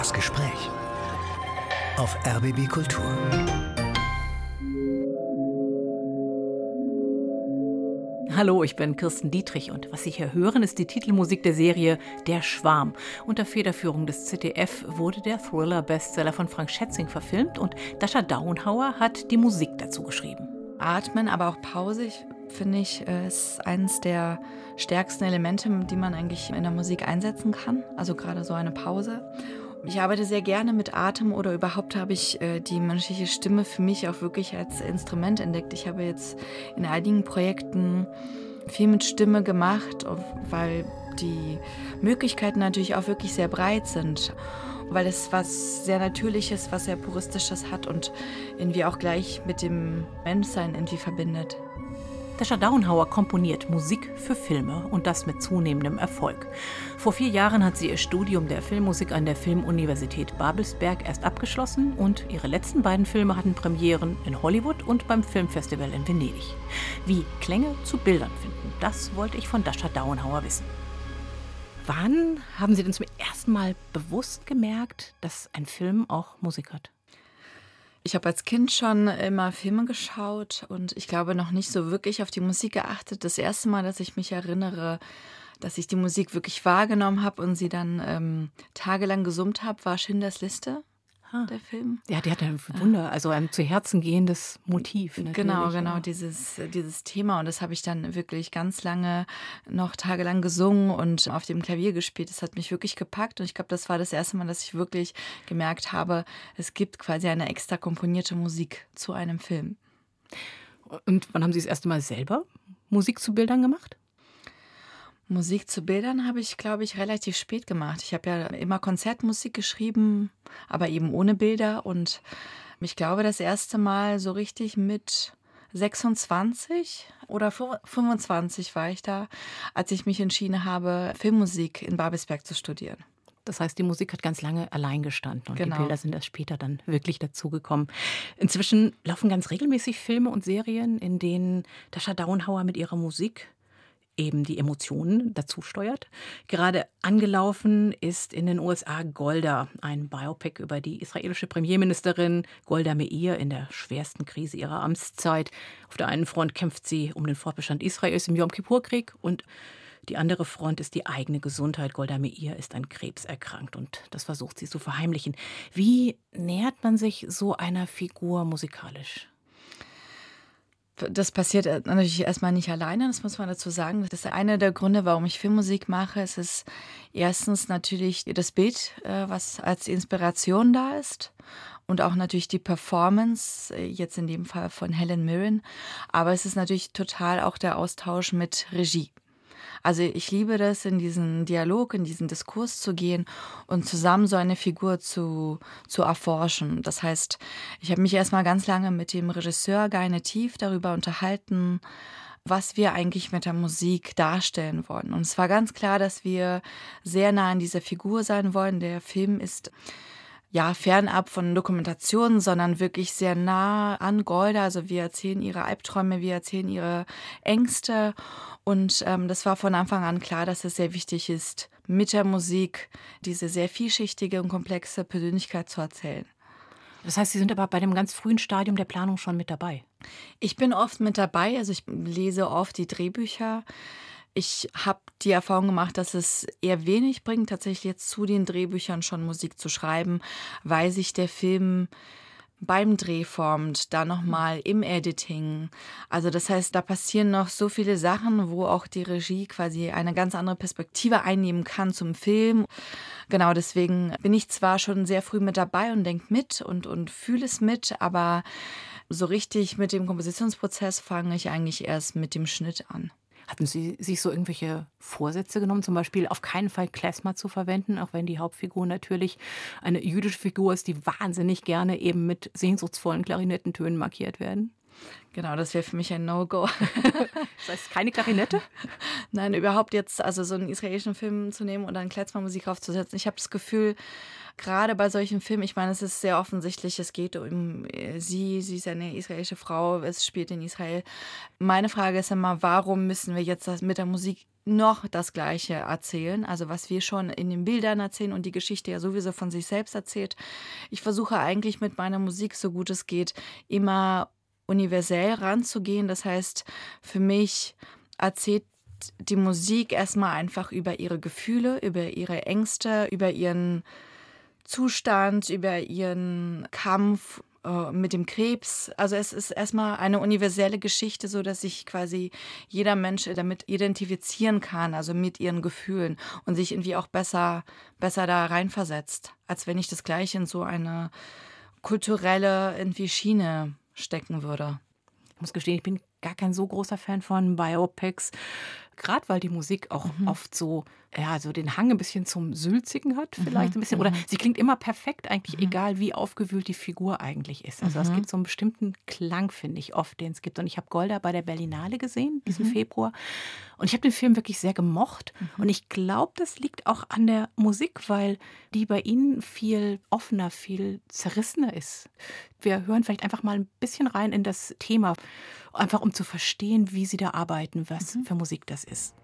Das Gespräch auf RBB Kultur. Hallo, ich bin Kirsten Dietrich und was Sie hier hören, ist die Titelmusik der Serie Der Schwarm. Unter Federführung des ZDF wurde der Thriller-Bestseller von Frank Schätzing verfilmt und Dasha Daunhauer hat die Musik dazu geschrieben. Atmen, aber auch Pause, ich, finde ich, äh, ist eines der stärksten Elemente, die man eigentlich in der Musik einsetzen kann. Also gerade so eine Pause. Ich arbeite sehr gerne mit Atem oder überhaupt habe ich äh, die menschliche Stimme für mich auch wirklich als Instrument entdeckt. Ich habe jetzt in einigen Projekten viel mit Stimme gemacht, weil die Möglichkeiten natürlich auch wirklich sehr breit sind weil es was sehr Natürliches, was sehr Puristisches hat und irgendwie auch gleich mit dem Menschsein irgendwie verbindet. Dasha Daunhauer komponiert Musik für Filme und das mit zunehmendem Erfolg. Vor vier Jahren hat sie ihr Studium der Filmmusik an der Filmuniversität Babelsberg erst abgeschlossen und ihre letzten beiden Filme hatten Premieren in Hollywood und beim Filmfestival in Venedig. Wie Klänge zu Bildern finden, das wollte ich von Dasha Daunhauer wissen. Wann haben Sie denn zum ersten Mal bewusst gemerkt, dass ein Film auch Musik hat? Ich habe als Kind schon immer Filme geschaut und ich glaube noch nicht so wirklich auf die Musik geachtet. Das erste Mal, dass ich mich erinnere, dass ich die Musik wirklich wahrgenommen habe und sie dann ähm, tagelang gesummt habe, war Schindlers Liste ah. der Film. Ja, die hat ein Wunder, also ein zu Herzen gehendes Motiv. Genau, genau, ja. dieses, dieses Thema. Und das habe ich dann wirklich ganz lange, noch tagelang gesungen und auf dem Klavier gespielt. Das hat mich wirklich gepackt. Und ich glaube, das war das erste Mal, dass ich wirklich gemerkt habe, es gibt quasi eine extra komponierte Musik zu einem Film. Und wann haben Sie das erste Mal selber Musik zu Bildern gemacht? Musik zu Bildern habe ich, glaube ich, relativ spät gemacht. Ich habe ja immer Konzertmusik geschrieben, aber eben ohne Bilder. Und ich glaube, das erste Mal so richtig mit 26 oder 25 war ich da, als ich mich entschieden habe, Filmmusik in Babelsberg zu studieren. Das heißt, die Musik hat ganz lange allein gestanden und genau. die Bilder sind erst später dann wirklich dazugekommen. Inzwischen laufen ganz regelmäßig Filme und Serien, in denen Dasha Daunhauer mit ihrer Musik eben die Emotionen dazu steuert. Gerade angelaufen ist in den USA Golda, ein Biopic über die israelische Premierministerin Golda Meir in der schwersten Krise ihrer Amtszeit. Auf der einen Front kämpft sie um den Fortbestand Israels im Yom Kippur-Krieg und die andere Front ist die eigene Gesundheit. Golda Meir ist an Krebs erkrankt und das versucht sie zu verheimlichen. Wie nähert man sich so einer Figur musikalisch? Das passiert äh, natürlich erstmal nicht alleine, das muss man dazu sagen. Das ist einer der Gründe, warum ich Filmmusik mache. Es ist erstens natürlich das Bild, äh, was als Inspiration da ist und auch natürlich die Performance, äh, jetzt in dem Fall von Helen Mirren. Aber es ist natürlich total auch der Austausch mit Regie. Also ich liebe das, in diesen Dialog, in diesen Diskurs zu gehen und zusammen so eine Figur zu, zu erforschen. Das heißt, ich habe mich erstmal ganz lange mit dem Regisseur Geine Tief darüber unterhalten, was wir eigentlich mit der Musik darstellen wollen. Und es war ganz klar, dass wir sehr nah an dieser Figur sein wollen. Der Film ist ja, fernab von Dokumentationen, sondern wirklich sehr nah an Golda. Also wir erzählen ihre Albträume, wir erzählen ihre Ängste. Und ähm, das war von Anfang an klar, dass es sehr wichtig ist, mit der Musik diese sehr vielschichtige und komplexe Persönlichkeit zu erzählen. Das heißt, Sie sind aber bei dem ganz frühen Stadium der Planung schon mit dabei? Ich bin oft mit dabei, also ich lese oft die Drehbücher. Ich habe die Erfahrung gemacht, dass es eher wenig bringt, tatsächlich jetzt zu den Drehbüchern schon Musik zu schreiben, weil sich der Film beim Dreh formt, dann nochmal im Editing. Also das heißt, da passieren noch so viele Sachen, wo auch die Regie quasi eine ganz andere Perspektive einnehmen kann zum Film. Genau, deswegen bin ich zwar schon sehr früh mit dabei und denke mit und, und fühle es mit, aber so richtig mit dem Kompositionsprozess fange ich eigentlich erst mit dem Schnitt an. Hatten Sie sich so irgendwelche Vorsätze genommen, zum Beispiel auf keinen Fall Klezmer zu verwenden, auch wenn die Hauptfigur natürlich eine jüdische Figur ist, die wahnsinnig gerne eben mit sehnsuchtsvollen Klarinettentönen markiert werden? Genau, das wäre für mich ein No-Go. das heißt, keine Klarinette? Nein, überhaupt jetzt, also so einen israelischen Film zu nehmen und dann Klezmer-Musik aufzusetzen. Ich habe das Gefühl, gerade bei solchen Filmen, ich meine, es ist sehr offensichtlich, es geht um äh, sie, sie ist eine israelische Frau, es spielt in Israel. Meine Frage ist immer, warum müssen wir jetzt das mit der Musik noch das Gleiche erzählen, also was wir schon in den Bildern erzählen und die Geschichte ja sowieso von sich selbst erzählt. Ich versuche eigentlich mit meiner Musik, so gut es geht, immer universell ranzugehen. Das heißt, für mich erzählt die Musik erstmal einfach über ihre Gefühle, über ihre Ängste, über ihren Zustand, über ihren Kampf äh, mit dem Krebs. Also es ist erstmal eine universelle Geschichte, so dass sich quasi jeder Mensch damit identifizieren kann, also mit ihren Gefühlen und sich irgendwie auch besser, besser da reinversetzt, als wenn ich das gleich in so eine kulturelle irgendwie Schiene stecken würde. Ich muss gestehen, ich bin gar kein so großer Fan von Biopics gerade weil die Musik auch mhm. oft so, ja, so den Hang ein bisschen zum Sülzigen hat, vielleicht mhm. ein bisschen. Oder mhm. sie klingt immer perfekt, eigentlich mhm. egal, wie aufgewühlt die Figur eigentlich ist. Also es mhm. gibt so einen bestimmten Klang, finde ich, oft, den es gibt. Und ich habe Golda bei der Berlinale gesehen, diesen mhm. Februar. Und ich habe den Film wirklich sehr gemocht. Und ich glaube, das liegt auch an der Musik, weil die bei Ihnen viel offener, viel zerrissener ist. Wir hören vielleicht einfach mal ein bisschen rein in das Thema, einfach um zu verstehen, wie Sie da arbeiten, was für Musik das ist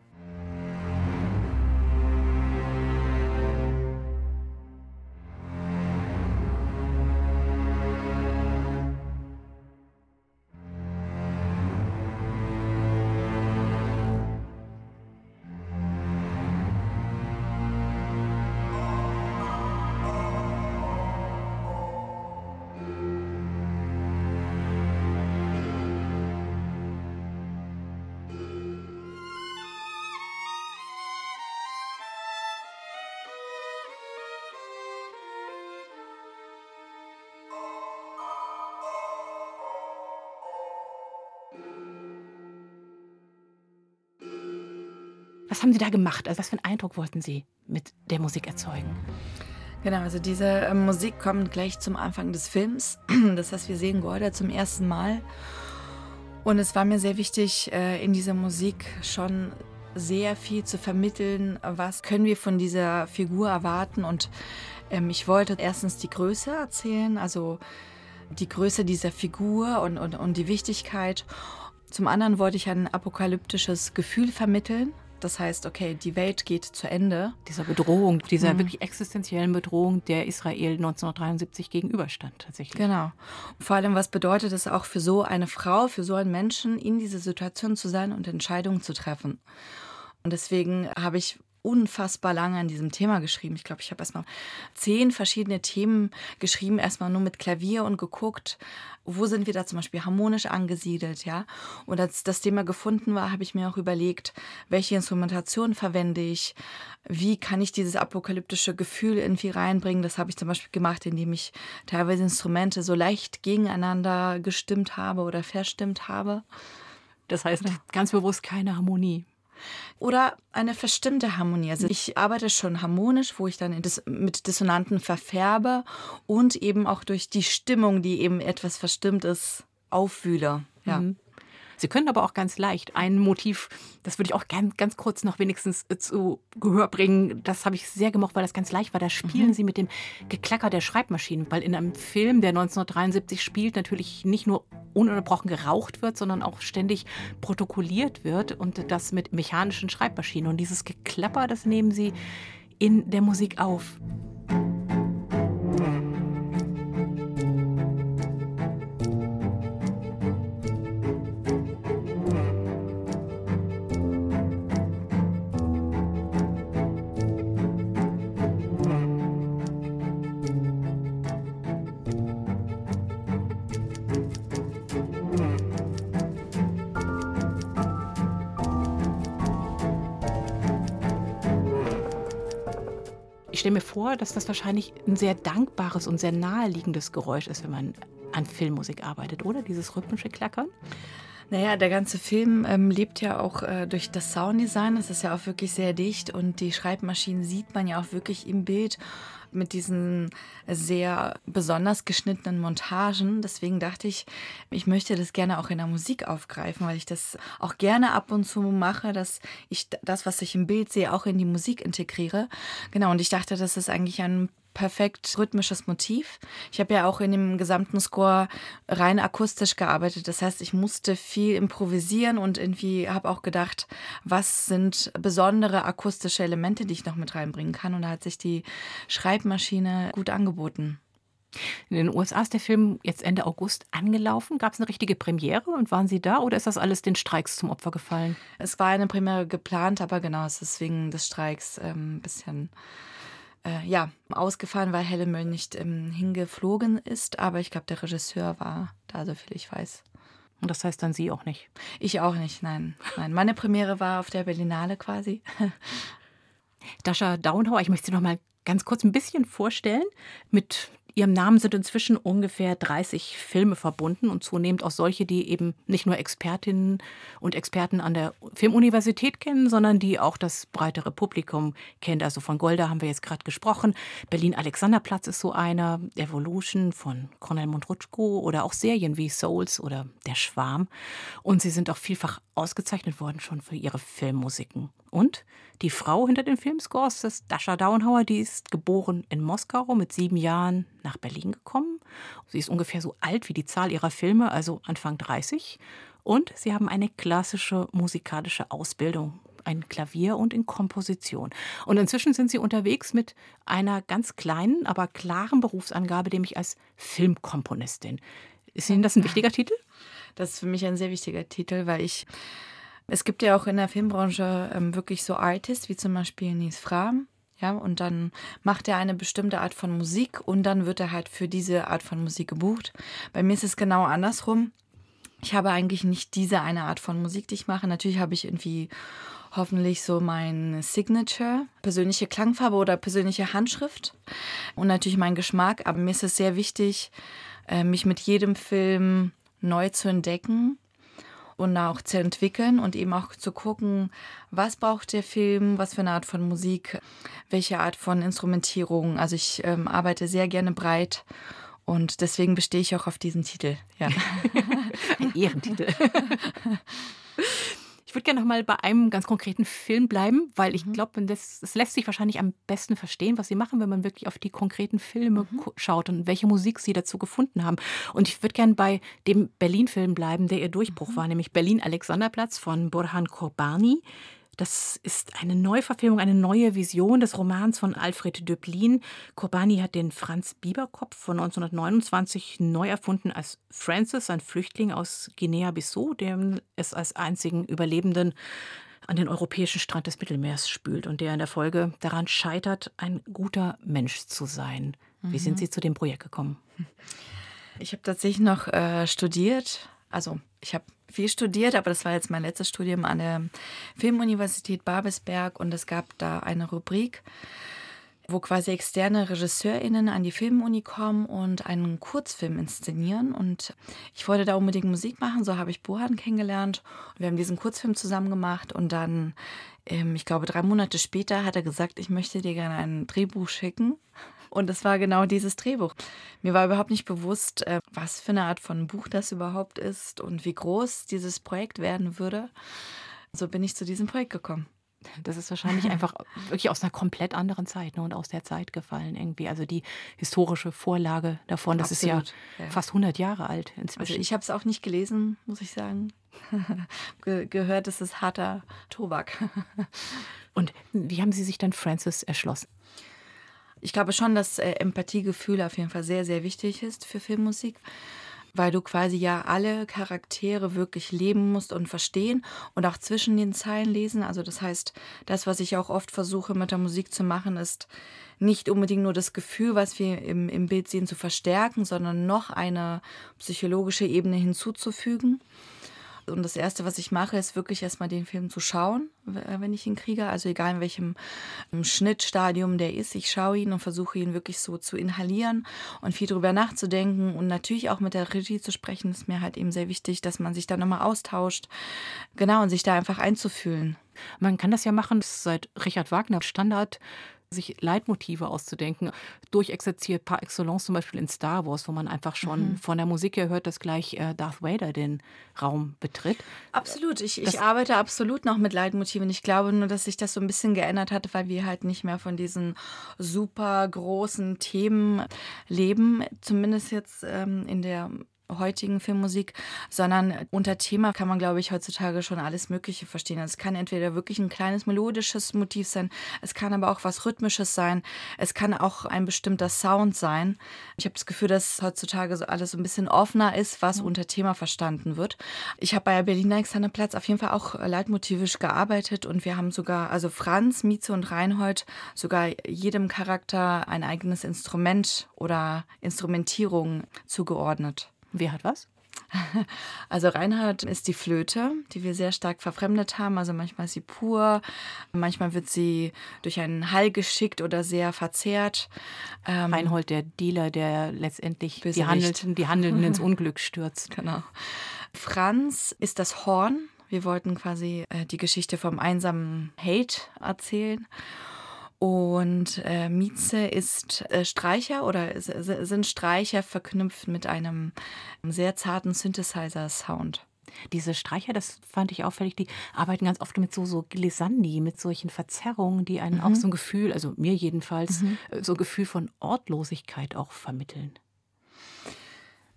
Was haben Sie da gemacht? Also was für einen Eindruck wollten Sie mit der Musik erzeugen? Genau, also diese äh, Musik kommt gleich zum Anfang des Films. Das heißt, wir sehen Golda zum ersten Mal. Und es war mir sehr wichtig, äh, in dieser Musik schon sehr viel zu vermitteln, was können wir von dieser Figur erwarten. Und ähm, ich wollte erstens die Größe erzählen, also die Größe dieser Figur und, und, und die Wichtigkeit. Zum anderen wollte ich ein apokalyptisches Gefühl vermitteln. Das heißt, okay, die Welt geht zu Ende. Dieser Bedrohung, dieser mhm. wirklich existenziellen Bedrohung, der Israel 1973 gegenüberstand tatsächlich. Genau. Vor allem, was bedeutet es auch für so eine Frau, für so einen Menschen, in dieser Situation zu sein und Entscheidungen zu treffen. Und deswegen habe ich unfassbar lange an diesem Thema geschrieben. Ich glaube, ich habe erstmal zehn verschiedene Themen geschrieben, erstmal nur mit Klavier und geguckt, wo sind wir da zum Beispiel harmonisch angesiedelt, ja. Und als das Thema gefunden war, habe ich mir auch überlegt, welche Instrumentation verwende ich, wie kann ich dieses apokalyptische Gefühl irgendwie reinbringen. Das habe ich zum Beispiel gemacht, indem ich teilweise Instrumente so leicht gegeneinander gestimmt habe oder verstimmt habe. Das heißt ganz bewusst keine Harmonie. Oder eine verstimmte Harmonie. Also ich arbeite schon harmonisch, wo ich dann mit Dissonanten verfärbe und eben auch durch die Stimmung, die eben etwas verstimmt ist, auffühle. Ja. Mhm. Sie können aber auch ganz leicht ein Motiv, das würde ich auch ganz, ganz kurz noch wenigstens äh, zu Gehör bringen. Das habe ich sehr gemocht, weil das ganz leicht war. Da spielen mhm. Sie mit dem Geklacker der Schreibmaschinen, weil in einem Film, der 1973 spielt, natürlich nicht nur ununterbrochen geraucht wird, sondern auch ständig protokolliert wird und das mit mechanischen Schreibmaschinen. Und dieses Geklapper, das nehmen Sie in der Musik auf. Stelle mir vor, dass das wahrscheinlich ein sehr dankbares und sehr naheliegendes Geräusch ist, wenn man an Filmmusik arbeitet, oder? Dieses rhythmische Klackern? Naja, der ganze Film ähm, lebt ja auch äh, durch das Sounddesign. Es ist ja auch wirklich sehr dicht und die Schreibmaschinen sieht man ja auch wirklich im Bild mit diesen sehr besonders geschnittenen Montagen. Deswegen dachte ich, ich möchte das gerne auch in der Musik aufgreifen, weil ich das auch gerne ab und zu mache, dass ich das, was ich im Bild sehe, auch in die Musik integriere. Genau, und ich dachte, das ist eigentlich ein perfekt rhythmisches Motiv. Ich habe ja auch in dem gesamten Score rein akustisch gearbeitet. Das heißt, ich musste viel improvisieren und irgendwie habe auch gedacht, was sind besondere akustische Elemente, die ich noch mit reinbringen kann. Und da hat sich die Schreibmaschine gut angeboten. In den USA ist der Film jetzt Ende August angelaufen. Gab es eine richtige Premiere und waren Sie da oder ist das alles den Streiks zum Opfer gefallen? Es war eine Premiere geplant, aber genau, es ist wegen des Streiks ein ähm, bisschen äh, ja, ausgefallen, weil Helle Möll nicht ähm, hingeflogen ist. Aber ich glaube, der Regisseur war da, so viel ich weiß. Und das heißt dann Sie auch nicht? Ich auch nicht, nein. nein. Meine Premiere war auf der Berlinale quasi. Dasha Daunhauer, ich möchte Sie noch mal ganz kurz ein bisschen vorstellen mit Ihrem Namen sind inzwischen ungefähr 30 Filme verbunden und zunehmend auch solche, die eben nicht nur Expertinnen und Experten an der Filmuniversität kennen, sondern die auch das breitere Publikum kennt. Also von Golda haben wir jetzt gerade gesprochen. Berlin-Alexanderplatz ist so einer. Evolution von Cornel Mundrutschko oder auch Serien wie Souls oder Der Schwarm. Und sie sind auch vielfach ausgezeichnet worden schon für ihre Filmmusiken. Und die Frau hinter den Filmscores ist Dasha Daunhauer, die ist geboren in Moskau, mit sieben Jahren nach Berlin gekommen. Sie ist ungefähr so alt wie die Zahl ihrer Filme, also Anfang 30. Und sie haben eine klassische musikalische Ausbildung ein Klavier und in Komposition. Und inzwischen sind sie unterwegs mit einer ganz kleinen, aber klaren Berufsangabe, nämlich als Filmkomponistin. Ist Ihnen das ein wichtiger Titel? Das ist für mich ein sehr wichtiger Titel, weil ich es gibt ja auch in der Filmbranche ähm, wirklich so Artists, wie zum Beispiel Nies Fram. Ja, und dann macht er eine bestimmte Art von Musik und dann wird er halt für diese Art von Musik gebucht. Bei mir ist es genau andersrum. Ich habe eigentlich nicht diese eine Art von Musik, die ich mache. Natürlich habe ich irgendwie hoffentlich so mein Signature, persönliche Klangfarbe oder persönliche Handschrift und natürlich mein Geschmack. Aber mir ist es sehr wichtig, äh, mich mit jedem Film neu zu entdecken und auch zu entwickeln und eben auch zu gucken, was braucht der Film, was für eine Art von Musik, welche Art von Instrumentierung. Also ich ähm, arbeite sehr gerne breit und deswegen bestehe ich auch auf diesen Titel. Ja. Ein Ehrentitel. würde gerne noch mal bei einem ganz konkreten Film bleiben, weil ich mhm. glaube, es lässt sich wahrscheinlich am besten verstehen, was Sie machen, wenn man wirklich auf die konkreten Filme mhm. schaut und welche Musik Sie dazu gefunden haben. Und ich würde gerne bei dem Berlin-Film bleiben, der Ihr Durchbruch mhm. war, nämlich Berlin-Alexanderplatz von Burhan Korbani. Das ist eine Neuverfilmung, eine neue Vision des Romans von Alfred Döblin. Kobani hat den Franz Bieberkopf von 1929 neu erfunden als Francis, ein Flüchtling aus Guinea-Bissau, der es als einzigen Überlebenden an den europäischen Strand des Mittelmeers spült und der in der Folge daran scheitert, ein guter Mensch zu sein. Wie sind mhm. Sie zu dem Projekt gekommen? Ich habe tatsächlich noch äh, studiert. Also ich habe viel studiert, aber das war jetzt mein letztes Studium an der Filmuniversität Babelsberg und es gab da eine Rubrik, wo quasi externe RegisseurInnen an die Filmuni kommen und einen Kurzfilm inszenieren. Und ich wollte da unbedingt Musik machen, so habe ich Bohan kennengelernt. Und wir haben diesen Kurzfilm zusammen gemacht und dann, ähm, ich glaube, drei Monate später hat er gesagt, ich möchte dir gerne ein Drehbuch schicken. Und es war genau dieses Drehbuch. Mir war überhaupt nicht bewusst, äh, was für eine Art von Buch das überhaupt ist und wie groß dieses Projekt werden würde. So bin ich zu diesem Projekt gekommen. Das ist wahrscheinlich einfach wirklich aus einer komplett anderen Zeit ne, und aus der Zeit gefallen irgendwie. Also die historische Vorlage davon, das Absolut, ist ja, ja, fast 100 Jahre alt inzwischen. Also ich habe es auch nicht gelesen, muss ich sagen. Ge gehört, es ist harter Tobak. und wie haben Sie sich dann Francis erschlossen? Ich glaube schon, dass äh, Empathiegefühl auf jeden Fall sehr, sehr wichtig ist für Filmmusik, weil du quasi ja alle Charaktere wirklich leben musst und verstehen und auch zwischen den Zeilen lesen. Also das heißt, das, was ich auch oft versuche mit der Musik zu machen, ist nicht unbedingt nur das Gefühl, was wir im, im Bild sehen, zu verstärken, sondern noch eine psychologische Ebene hinzuzufügen. Und das Erste, was ich mache, ist wirklich erstmal den Film zu schauen, wenn ich ihn kriege. Also egal in welchem ähm, Schnittstadium der ist, ich schaue ihn und versuche ihn wirklich so zu inhalieren und viel drüber nachzudenken und natürlich auch mit der Regie zu sprechen, ist mir halt eben sehr wichtig, dass man sich da nochmal austauscht. Genau, und sich da einfach einzufühlen. Man kann das ja machen, seit Richard Wagner Standard sich Leitmotive auszudenken. Durchexerziert par excellence zum Beispiel in Star Wars, wo man einfach schon mhm. von der Musik her hört, dass gleich äh, Darth Vader den Raum betritt. Absolut. Ich, ich arbeite absolut noch mit Leitmotiven. Ich glaube nur, dass sich das so ein bisschen geändert hat, weil wir halt nicht mehr von diesen super großen Themen leben. Zumindest jetzt ähm, in der heutigen Filmmusik, sondern unter Thema kann man, glaube ich, heutzutage schon alles Mögliche verstehen. Also es kann entweder wirklich ein kleines melodisches Motiv sein, es kann aber auch was Rhythmisches sein, es kann auch ein bestimmter Sound sein. Ich habe das Gefühl, dass heutzutage so alles so ein bisschen offener ist, was mhm. unter Thema verstanden wird. Ich habe bei Berliner Alexanderplatz auf jeden Fall auch leitmotivisch gearbeitet und wir haben sogar, also Franz, Mieze und Reinhold, sogar jedem Charakter ein eigenes Instrument oder Instrumentierung zugeordnet. Wer hat was? Also Reinhard ist die Flöte, die wir sehr stark verfremdet haben. Also manchmal ist sie pur, manchmal wird sie durch einen Hall geschickt oder sehr verzerrt. Ähm, Reinhold, der Dealer, der letztendlich die Handelnden, die Handelnden ins Unglück stürzt. Genau. Franz ist das Horn. Wir wollten quasi äh, die Geschichte vom einsamen Hate erzählen. Und äh, Mieze ist äh, Streicher oder sind Streicher verknüpft mit einem sehr zarten Synthesizer-Sound. Diese Streicher, das fand ich auffällig, die arbeiten ganz oft mit so, so Glissandi, mit solchen Verzerrungen, die einen mhm. auch so ein Gefühl, also mir jedenfalls, mhm. Äh, so ein Gefühl von Ortlosigkeit auch vermitteln.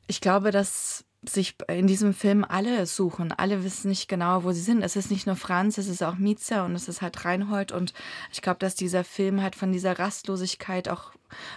Ich glaube, dass sich in diesem Film alle suchen. Alle wissen nicht genau, wo sie sind. Es ist nicht nur Franz, es ist auch Mietzer und es ist halt Reinhold. Und ich glaube, dass dieser Film halt von dieser Rastlosigkeit auch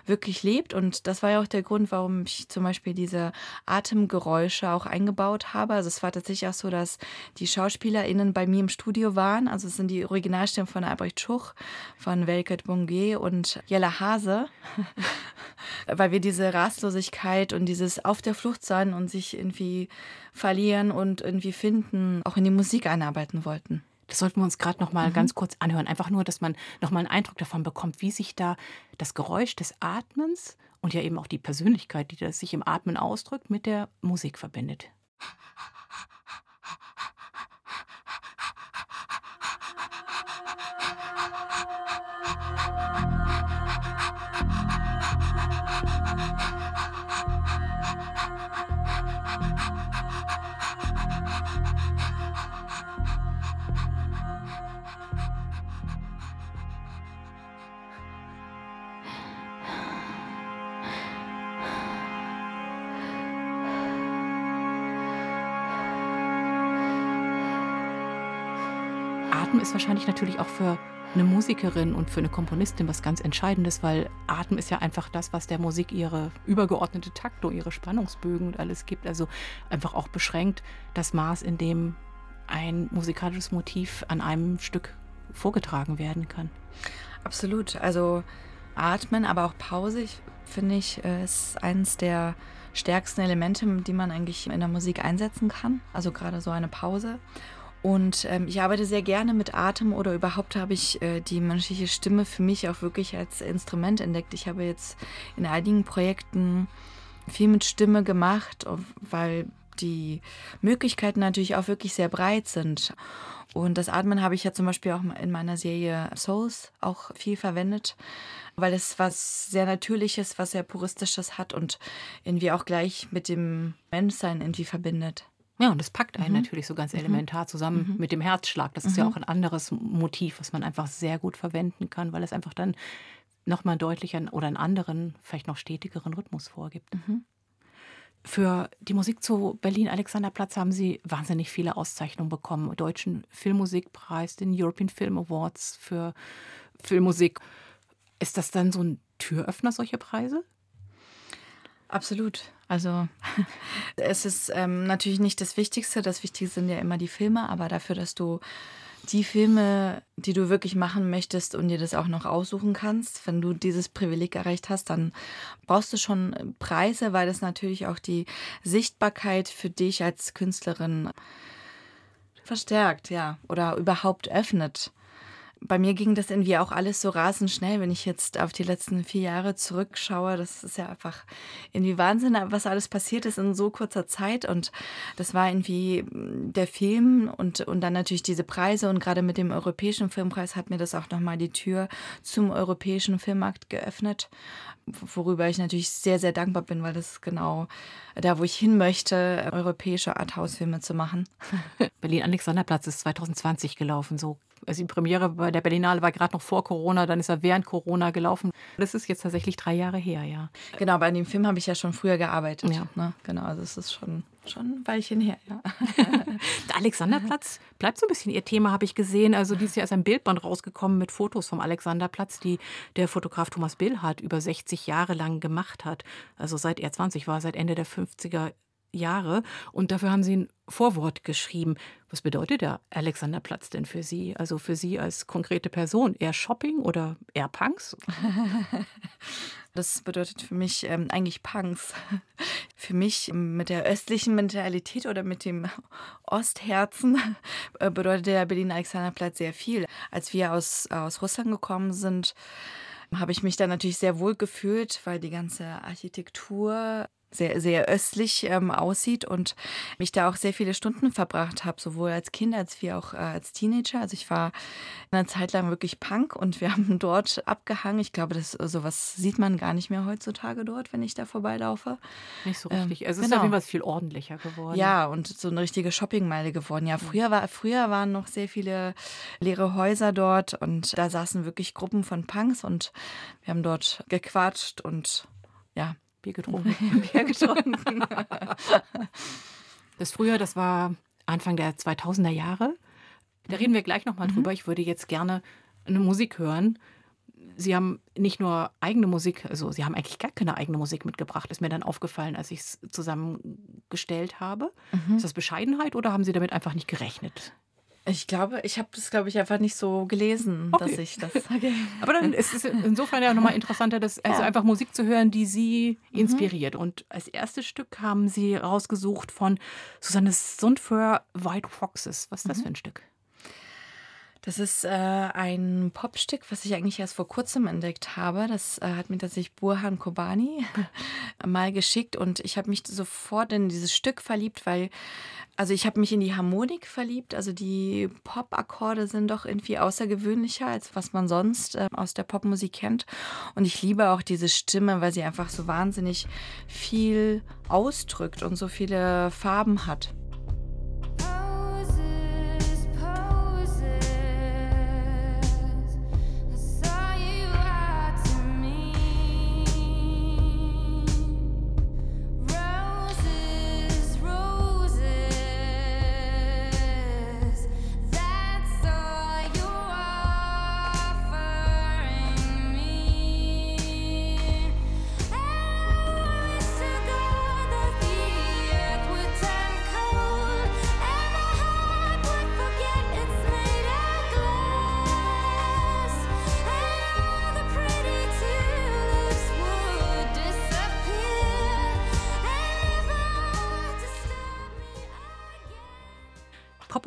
wirklich lebt. Und das war ja auch der Grund, warum ich zum Beispiel diese Atemgeräusche auch eingebaut habe. Also es war tatsächlich auch so, dass die SchauspielerInnen bei mir im Studio waren. Also es sind die Originalstimmen von Albrecht Schuch, von Welket Bungé und Jella Hase. Weil wir diese Rastlosigkeit und dieses Auf der Flucht sein und sich irgendwie verlieren und irgendwie finden, auch in die Musik einarbeiten wollten. Das sollten wir uns gerade noch mal mhm. ganz kurz anhören. Einfach nur, dass man noch mal einen Eindruck davon bekommt, wie sich da das Geräusch des Atmens und ja eben auch die Persönlichkeit, die das sich im Atmen ausdrückt, mit der Musik verbindet. Atmen ist wahrscheinlich natürlich auch für eine Musikerin und für eine Komponistin was ganz Entscheidendes, weil Atmen ist ja einfach das, was der Musik ihre übergeordnete Taktung, ihre Spannungsbögen und alles gibt. Also einfach auch beschränkt das Maß, in dem ein musikalisches Motiv an einem Stück vorgetragen werden kann. Absolut. Also Atmen, aber auch Pause, finde ich, äh, ist eines der stärksten Elemente, die man eigentlich in der Musik einsetzen kann. Also gerade so eine Pause. Und ähm, ich arbeite sehr gerne mit Atem oder überhaupt habe ich äh, die menschliche Stimme für mich auch wirklich als Instrument entdeckt. Ich habe jetzt in einigen Projekten viel mit Stimme gemacht, weil die Möglichkeiten natürlich auch wirklich sehr breit sind. Und das Atmen habe ich ja zum Beispiel auch in meiner Serie Souls auch viel verwendet, weil es was sehr Natürliches, was sehr Puristisches hat und irgendwie auch gleich mit dem Menschsein irgendwie verbindet. Ja, und das packt einen mhm. natürlich so ganz mhm. elementar zusammen mhm. mit dem Herzschlag. Das ist ja mhm. auch ein anderes Motiv, was man einfach sehr gut verwenden kann, weil es einfach dann nochmal deutlicher oder einen anderen, vielleicht noch stetigeren Rhythmus vorgibt. Mhm. Für die Musik zu Berlin-Alexanderplatz haben Sie wahnsinnig viele Auszeichnungen bekommen. Deutschen Filmmusikpreis, den European Film Awards für Filmmusik. Ist das dann so ein Türöffner, solche Preise? Absolut. Also es ist ähm, natürlich nicht das Wichtigste. Das Wichtigste sind ja immer die Filme, aber dafür, dass du die Filme, die du wirklich machen möchtest und dir das auch noch aussuchen kannst, wenn du dieses Privileg erreicht hast, dann brauchst du schon Preise, weil das natürlich auch die Sichtbarkeit für dich als Künstlerin verstärkt, ja, oder überhaupt öffnet. Bei mir ging das irgendwie auch alles so rasend schnell, wenn ich jetzt auf die letzten vier Jahre zurückschaue. Das ist ja einfach irgendwie Wahnsinn, was alles passiert ist in so kurzer Zeit. Und das war irgendwie mm, der Film und, und dann natürlich diese Preise. Und gerade mit dem Europäischen Filmpreis hat mir das auch nochmal die Tür zum europäischen Filmmarkt geöffnet, worüber ich natürlich sehr, sehr dankbar bin, weil das ist genau da, wo ich hin möchte, europäische Arthouse-Filme zu machen. Berlin-Alexanderplatz ist 2020 gelaufen, so also die Premiere bei der Berlinale war gerade noch vor Corona, dann ist er während Corona gelaufen. Das ist jetzt tatsächlich drei Jahre her, ja. Genau, bei dem Film habe ich ja schon früher gearbeitet. Ja. Ne? Genau, also es ist schon, schon ein Weilchen her, ja. der Alexanderplatz bleibt so ein bisschen ihr Thema, habe ich gesehen. Also dieses Jahr ist ein Bildband rausgekommen mit Fotos vom Alexanderplatz, die der Fotograf Thomas Billhardt über 60 Jahre lang gemacht hat. Also seit er 20 war, seit Ende der 50er Jahre und dafür haben Sie ein Vorwort geschrieben. Was bedeutet der Alexanderplatz denn für Sie? Also für Sie als konkrete Person? Eher Shopping oder eher Punks? Das bedeutet für mich ähm, eigentlich Punks. Für mich mit der östlichen Mentalität oder mit dem Ostherzen äh, bedeutet der Berlin-Alexanderplatz sehr viel. Als wir aus, aus Russland gekommen sind, habe ich mich da natürlich sehr wohl gefühlt, weil die ganze Architektur sehr, sehr östlich ähm, aussieht und mich da auch sehr viele Stunden verbracht habe, sowohl als Kind als wie auch äh, als Teenager. Also ich war eine Zeit lang wirklich Punk und wir haben dort abgehangen. Ich glaube, das sowas sieht man gar nicht mehr heutzutage dort, wenn ich da vorbeilaufe. Nicht so richtig. Ähm, es ist genau. auf jeden Fall viel ordentlicher geworden. Ja, und so eine richtige Shoppingmeile geworden. Ja, früher, war, früher waren noch sehr viele leere Häuser dort und da saßen wirklich Gruppen von Punks und wir haben dort gequatscht und ja, Bier getrunken. Bier getrunken. das früher, das war Anfang der 2000er Jahre. Da reden wir gleich nochmal mhm. drüber. Ich würde jetzt gerne eine Musik hören. Sie haben nicht nur eigene Musik, also Sie haben eigentlich gar keine eigene Musik mitgebracht, ist mir dann aufgefallen, als ich es zusammengestellt habe. Mhm. Ist das Bescheidenheit oder haben Sie damit einfach nicht gerechnet? Ich glaube, ich habe das, glaube ich, einfach nicht so gelesen, okay. dass ich das sage. Aber dann ist es insofern ja nochmal interessanter, das, also ja. einfach Musik zu hören, die Sie mhm. inspiriert. Mhm. Und als erstes Stück haben Sie rausgesucht von Susanne Sundför, White Foxes. Was ist das mhm. für ein Stück? Das ist äh, ein Popstück, was ich eigentlich erst vor kurzem entdeckt habe. Das äh, hat mir tatsächlich Burhan Kobani mal geschickt und ich habe mich sofort in dieses Stück verliebt, weil also ich habe mich in die Harmonik verliebt. Also die Pop-Akkorde sind doch irgendwie außergewöhnlicher, als was man sonst äh, aus der Popmusik kennt. Und ich liebe auch diese Stimme, weil sie einfach so wahnsinnig viel ausdrückt und so viele Farben hat.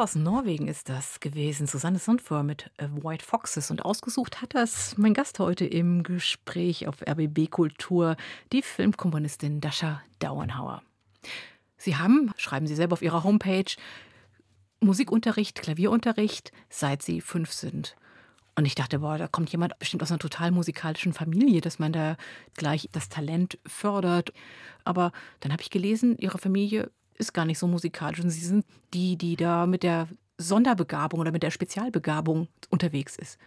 Aus Norwegen ist das gewesen. Susanne Sundfør mit äh, White Foxes. Und ausgesucht hat das mein Gast heute im Gespräch auf RBB Kultur, die Filmkomponistin Dasha Dauenhauer. Sie haben, schreiben Sie selber auf Ihrer Homepage, Musikunterricht, Klavierunterricht, seit Sie fünf sind. Und ich dachte, boah, da kommt jemand bestimmt aus einer total musikalischen Familie, dass man da gleich das Talent fördert. Aber dann habe ich gelesen, Ihre Familie ist gar nicht so musikalisch. Und sie sind die, die da mit der Sonderbegabung oder mit der Spezialbegabung unterwegs ist.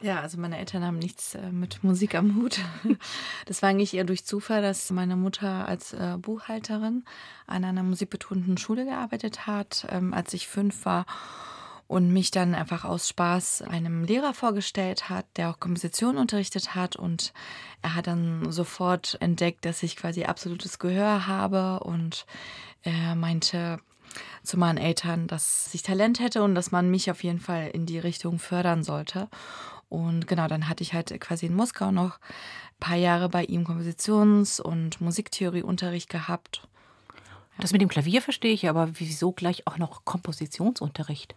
Ja, also meine Eltern haben nichts äh, mit Musik am Hut. Das war eigentlich eher durch Zufall, dass meine Mutter als äh, Buchhalterin an einer musikbetonten Schule gearbeitet hat, ähm, als ich fünf war und mich dann einfach aus Spaß einem Lehrer vorgestellt hat, der auch Komposition unterrichtet hat und er hat dann sofort entdeckt, dass ich quasi absolutes Gehör habe und er meinte zu meinen Eltern, dass ich Talent hätte und dass man mich auf jeden Fall in die Richtung fördern sollte. Und genau, dann hatte ich halt quasi in Moskau noch ein paar Jahre bei ihm Kompositions- und Musiktheorieunterricht gehabt. Das mit dem Klavier verstehe ich, aber wieso gleich auch noch Kompositionsunterricht?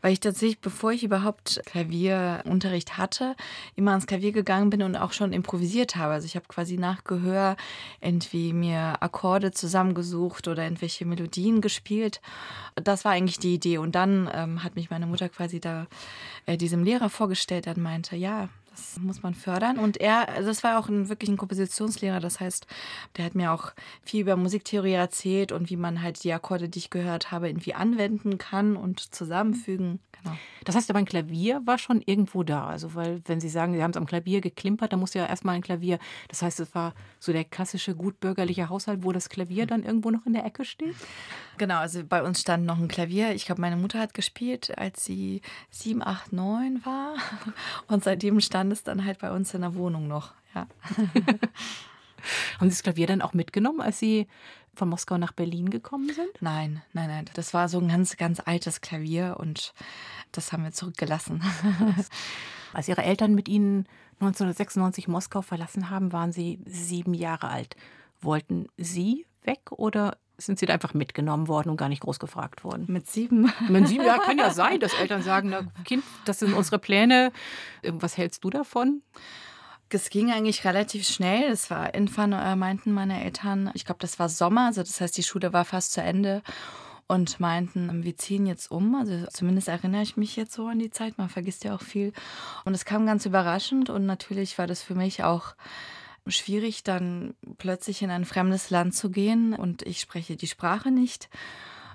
Weil ich tatsächlich, bevor ich überhaupt Klavierunterricht hatte, immer ans Klavier gegangen bin und auch schon improvisiert habe. Also ich habe quasi nach Gehör irgendwie mir Akkorde zusammengesucht oder irgendwelche Melodien gespielt. Das war eigentlich die Idee. Und dann ähm, hat mich meine Mutter quasi da äh, diesem Lehrer vorgestellt, der meinte, ja, das muss man fördern. Und er, also das war auch ein, wirklich ein Kompositionslehrer. Das heißt, der hat mir auch viel über Musiktheorie erzählt und wie man halt die Akkorde, die ich gehört habe, irgendwie anwenden kann und zusammenfügen. Genau. Das heißt aber, ein Klavier war schon irgendwo da. Also, weil, wenn Sie sagen, Sie haben es am Klavier geklimpert, dann muss ja erstmal ein Klavier. Das heißt, es war so der klassische gutbürgerliche Haushalt, wo das Klavier dann irgendwo noch in der Ecke steht? Genau, also bei uns stand noch ein Klavier. Ich glaube, meine Mutter hat gespielt, als sie sieben, acht, neun war. Und seitdem stand es dann halt bei uns in der Wohnung noch. Ja. Haben Sie das Klavier dann auch mitgenommen, als Sie von Moskau nach Berlin gekommen sind? Nein, nein, nein. Das war so ein ganz, ganz altes Klavier und das haben wir zurückgelassen. Als Ihre Eltern mit Ihnen 1996 Moskau verlassen haben, waren Sie sieben Jahre alt. Wollten Sie weg oder sind Sie da einfach mitgenommen worden und gar nicht groß gefragt worden? Mit sieben? Mit sieben, ja, kann ja sein, dass Eltern sagen, na, Kind, das sind unsere Pläne. Was hältst du davon? Es ging eigentlich relativ schnell. Es war irgendwann, äh, meinten meine Eltern, ich glaube, das war Sommer, also das heißt, die Schule war fast zu Ende und meinten, wir ziehen jetzt um. Also zumindest erinnere ich mich jetzt so an die Zeit. Man vergisst ja auch viel. Und es kam ganz überraschend und natürlich war das für mich auch schwierig, dann plötzlich in ein fremdes Land zu gehen und ich spreche die Sprache nicht.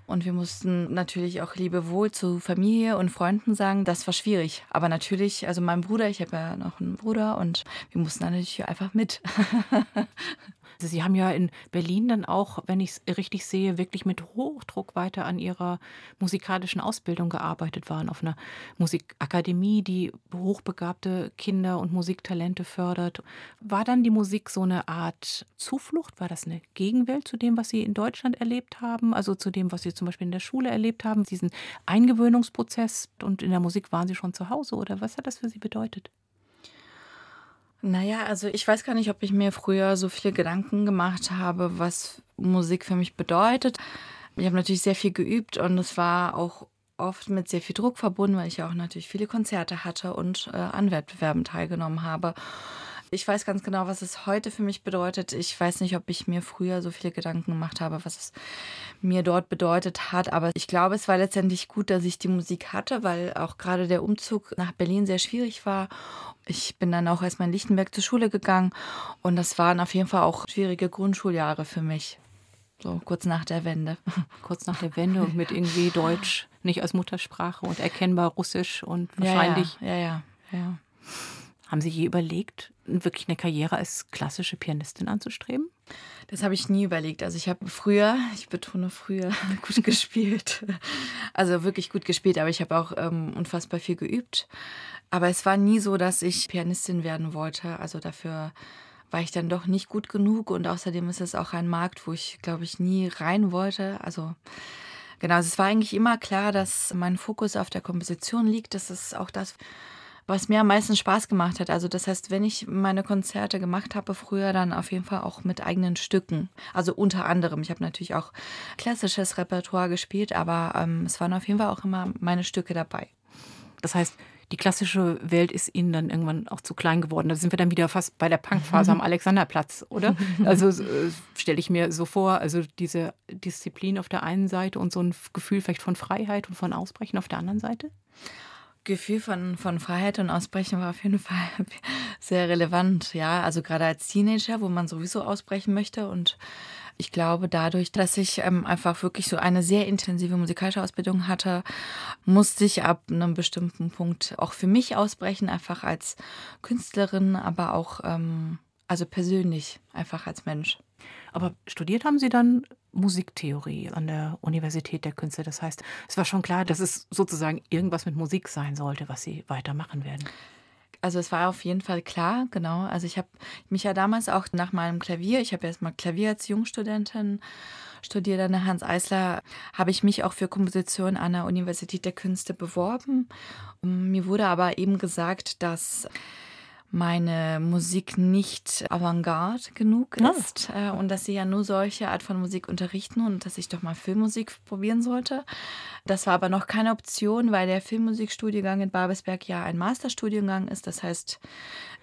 Und wir mussten natürlich auch Lebewohl zu Familie und Freunden sagen. Das war schwierig. Aber natürlich, also mein Bruder, ich habe ja noch einen Bruder und wir mussten natürlich einfach mit. Also Sie haben ja in Berlin dann auch, wenn ich es richtig sehe, wirklich mit Hochdruck weiter an Ihrer musikalischen Ausbildung gearbeitet waren, auf einer Musikakademie, die hochbegabte Kinder und Musiktalente fördert. War dann die Musik so eine Art Zuflucht? War das eine Gegenwelt zu dem, was Sie in Deutschland erlebt haben? Also zu dem, was Sie zum Beispiel in der Schule erlebt haben? Diesen Eingewöhnungsprozess und in der Musik waren Sie schon zu Hause oder was hat das für Sie bedeutet? Naja, also ich weiß gar nicht, ob ich mir früher so viele Gedanken gemacht habe, was Musik für mich bedeutet. Ich habe natürlich sehr viel geübt und es war auch oft mit sehr viel Druck verbunden, weil ich ja auch natürlich viele Konzerte hatte und äh, an Wettbewerben teilgenommen habe. Ich weiß ganz genau, was es heute für mich bedeutet. Ich weiß nicht, ob ich mir früher so viele Gedanken gemacht habe, was es mir dort bedeutet hat. Aber ich glaube, es war letztendlich gut, dass ich die Musik hatte, weil auch gerade der Umzug nach Berlin sehr schwierig war. Ich bin dann auch erstmal in Lichtenberg zur Schule gegangen und das waren auf jeden Fall auch schwierige Grundschuljahre für mich. So kurz nach der Wende. Kurz nach der Wende und mit irgendwie Deutsch nicht als Muttersprache und erkennbar Russisch und wahrscheinlich. Ja, ja, ja. ja, ja. Haben Sie je überlegt, wirklich eine Karriere als klassische Pianistin anzustreben? Das habe ich nie überlegt. Also ich habe früher, ich betone früher, gut gespielt. Also wirklich gut gespielt, aber ich habe auch ähm, unfassbar viel geübt. Aber es war nie so, dass ich Pianistin werden wollte. Also dafür war ich dann doch nicht gut genug und außerdem ist es auch ein Markt, wo ich, glaube ich, nie rein wollte. Also genau, es war eigentlich immer klar, dass mein Fokus auf der Komposition liegt. Das ist auch das, was mir am meisten Spaß gemacht hat. Also das heißt, wenn ich meine Konzerte gemacht habe früher, dann auf jeden Fall auch mit eigenen Stücken. Also unter anderem. Ich habe natürlich auch klassisches Repertoire gespielt, aber ähm, es waren auf jeden Fall auch immer meine Stücke dabei. Das heißt, die klassische Welt ist ihnen dann irgendwann auch zu klein geworden. Da sind wir dann wieder fast bei der Punkphase am Alexanderplatz, oder? Also äh, stelle ich mir so vor, also diese Disziplin auf der einen Seite und so ein Gefühl vielleicht von Freiheit und von Ausbrechen auf der anderen Seite? Gefühl von, von Freiheit und Ausbrechen war auf jeden Fall sehr relevant, ja. Also gerade als Teenager, wo man sowieso ausbrechen möchte. Und ich glaube, dadurch, dass ich ähm, einfach wirklich so eine sehr intensive musikalische Ausbildung hatte, musste ich ab einem bestimmten Punkt auch für mich ausbrechen, einfach als Künstlerin, aber auch ähm, also persönlich, einfach als Mensch. Aber studiert haben Sie dann Musiktheorie an der Universität der Künste. Das heißt, es war schon klar, dass es sozusagen irgendwas mit Musik sein sollte, was Sie weitermachen werden. Also es war auf jeden Fall klar, genau. Also ich habe mich ja damals auch nach meinem Klavier, ich habe erstmal Klavier als Jungstudentin studiert an der Hans Eisler, habe ich mich auch für Komposition an der Universität der Künste beworben. Mir wurde aber eben gesagt, dass meine Musik nicht avantgarde genug ah. ist äh, und dass sie ja nur solche Art von Musik unterrichten und dass ich doch mal Filmmusik probieren sollte. Das war aber noch keine Option, weil der Filmmusikstudiengang in Babelsberg ja ein Masterstudiengang ist. Das heißt,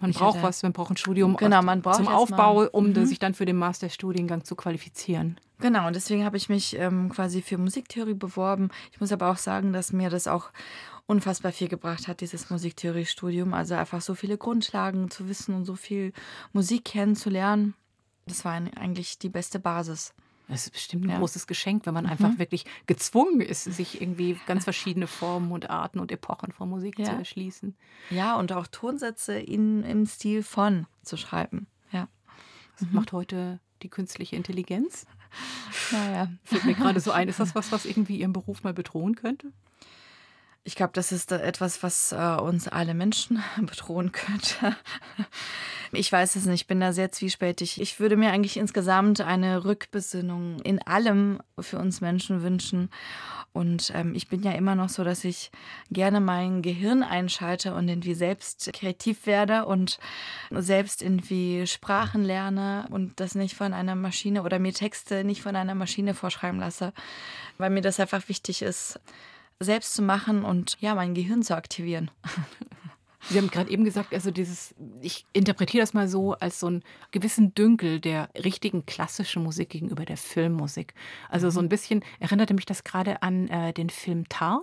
man braucht hatte, was, man braucht ein Studium genau, man braucht zum Aufbau, um mhm. sich dann für den Masterstudiengang zu qualifizieren. Genau, und deswegen habe ich mich ähm, quasi für Musiktheorie beworben. Ich muss aber auch sagen, dass mir das auch unfassbar viel gebracht hat, dieses Musiktheorie-Studium. Also einfach so viele Grundlagen zu wissen und so viel Musik kennenzulernen. Das war eigentlich die beste Basis. Das ist bestimmt ein ja. großes Geschenk, wenn man mhm. einfach wirklich gezwungen ist, sich irgendwie ganz verschiedene Formen und Arten und Epochen von Musik ja. zu erschließen. Ja, und auch Tonsätze in, im Stil von zu schreiben. Ja. Das mhm. macht heute die künstliche Intelligenz. Naja. Fällt mir gerade so ein, ist das was, was irgendwie Ihren Beruf mal bedrohen könnte? Ich glaube, das ist etwas, was äh, uns alle Menschen bedrohen könnte. Ich weiß es nicht, ich bin da sehr zwiespältig. Ich würde mir eigentlich insgesamt eine Rückbesinnung in allem für uns Menschen wünschen. Und ähm, ich bin ja immer noch so, dass ich gerne mein Gehirn einschalte und irgendwie selbst kreativ werde und selbst irgendwie Sprachen lerne und das nicht von einer Maschine oder mir Texte nicht von einer Maschine vorschreiben lasse, weil mir das einfach wichtig ist, selbst zu machen und ja, mein Gehirn zu aktivieren. Sie haben gerade eben gesagt, also dieses, ich interpretiere das mal so als so einen gewissen Dünkel der richtigen klassischen Musik gegenüber der Filmmusik. Also so mhm. ein bisschen erinnerte mich das gerade an äh, den Film Tar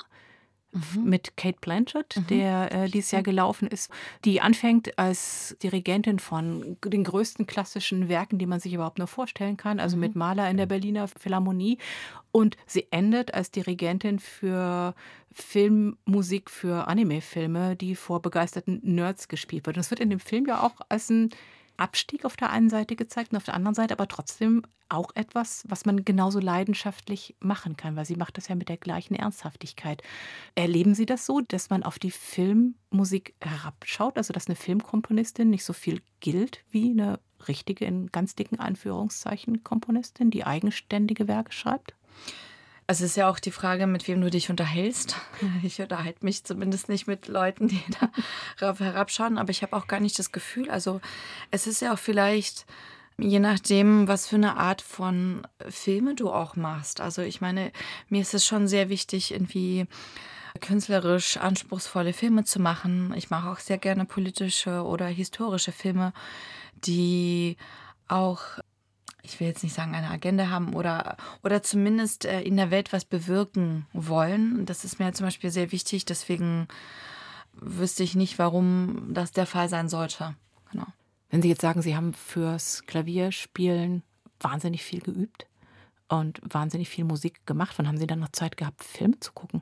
mhm. mit Kate Blanchett, mhm. der äh, dieses Jahr gelaufen ist, die anfängt als Dirigentin von den größten klassischen Werken, die man sich überhaupt nur vorstellen kann, also mhm. mit Mahler in der Berliner Philharmonie. Und sie endet als Dirigentin für Filmmusik für Anime-Filme, die vor begeisterten Nerds gespielt wird. Und es wird in dem Film ja auch als ein Abstieg auf der einen Seite gezeigt und auf der anderen Seite aber trotzdem auch etwas, was man genauso leidenschaftlich machen kann, weil sie macht das ja mit der gleichen Ernsthaftigkeit. Erleben Sie das so, dass man auf die Filmmusik herabschaut, also dass eine Filmkomponistin nicht so viel gilt wie eine richtige, in ganz dicken Anführungszeichen, Komponistin, die eigenständige Werke schreibt? Also es ist ja auch die Frage, mit wem du dich unterhältst. Ich unterhalte mich zumindest nicht mit Leuten, die darauf herabschauen, aber ich habe auch gar nicht das Gefühl. Also es ist ja auch vielleicht, je nachdem, was für eine Art von Filme du auch machst. Also ich meine, mir ist es schon sehr wichtig, irgendwie künstlerisch anspruchsvolle Filme zu machen. Ich mache auch sehr gerne politische oder historische Filme, die auch ich will jetzt nicht sagen, eine Agenda haben oder, oder zumindest äh, in der Welt was bewirken wollen. Das ist mir zum Beispiel sehr wichtig, deswegen wüsste ich nicht, warum das der Fall sein sollte. Genau. Wenn Sie jetzt sagen, Sie haben fürs Klavierspielen wahnsinnig viel geübt und wahnsinnig viel Musik gemacht, wann haben Sie dann noch Zeit gehabt, Filme zu gucken?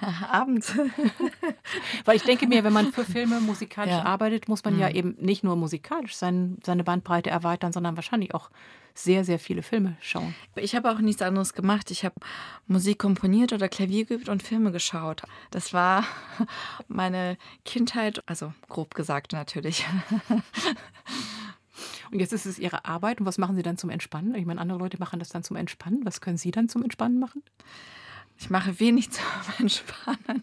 Abends. Weil ich denke mir, wenn man für Filme musikalisch ja. arbeitet, muss man mhm. ja eben nicht nur musikalisch sein, seine Bandbreite erweitern, sondern wahrscheinlich auch sehr, sehr viele Filme schauen. Ich habe auch nichts anderes gemacht. Ich habe Musik komponiert oder Klavier geübt und Filme geschaut. Das war meine Kindheit, also grob gesagt natürlich. Und jetzt ist es Ihre Arbeit. Und was machen Sie dann zum Entspannen? Ich meine, andere Leute machen das dann zum Entspannen. Was können Sie dann zum Entspannen machen? Ich mache wenig zum Entspannen.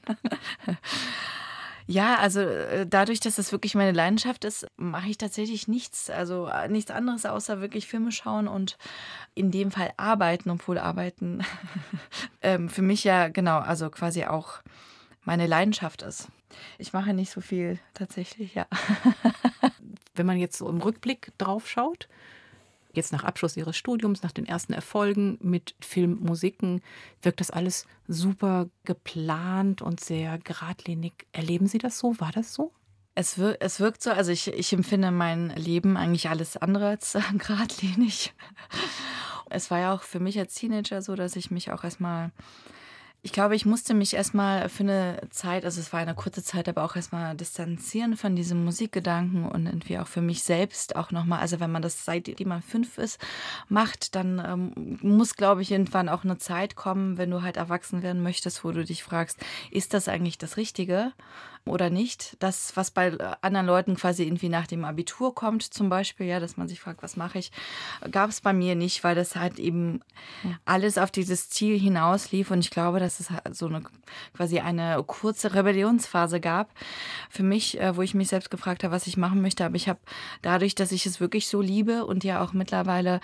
Ja, also äh, dadurch, dass das wirklich meine Leidenschaft ist, mache ich tatsächlich nichts, also äh, nichts anderes außer wirklich Filme schauen und in dem Fall arbeiten, obwohl arbeiten ähm, für mich ja genau, also quasi auch meine Leidenschaft ist. Ich mache nicht so viel tatsächlich, ja. Wenn man jetzt so im Rückblick drauf schaut, jetzt nach Abschluss ihres Studiums, nach den ersten Erfolgen mit Filmmusiken, wirkt das alles super geplant und sehr geradlinig. Erleben Sie das so? War das so? Es, wir, es wirkt so, also ich, ich empfinde mein Leben eigentlich alles andere als äh, geradlinig. Es war ja auch für mich als Teenager so, dass ich mich auch erstmal ich glaube, ich musste mich erstmal für eine Zeit, also es war eine kurze Zeit, aber auch erstmal distanzieren von diesem Musikgedanken und irgendwie auch für mich selbst auch nochmal, also wenn man das seitdem man fünf ist, macht, dann ähm, muss, glaube ich, irgendwann auch eine Zeit kommen, wenn du halt erwachsen werden möchtest, wo du dich fragst, ist das eigentlich das Richtige? Oder nicht. Das, was bei anderen Leuten quasi irgendwie nach dem Abitur kommt, zum Beispiel, ja, dass man sich fragt, was mache ich, gab es bei mir nicht, weil das halt eben alles auf dieses Ziel hinauslief. Und ich glaube, dass es halt so eine quasi eine kurze Rebellionsphase gab für mich, äh, wo ich mich selbst gefragt habe, was ich machen möchte. Aber ich habe dadurch, dass ich es wirklich so liebe und ja auch mittlerweile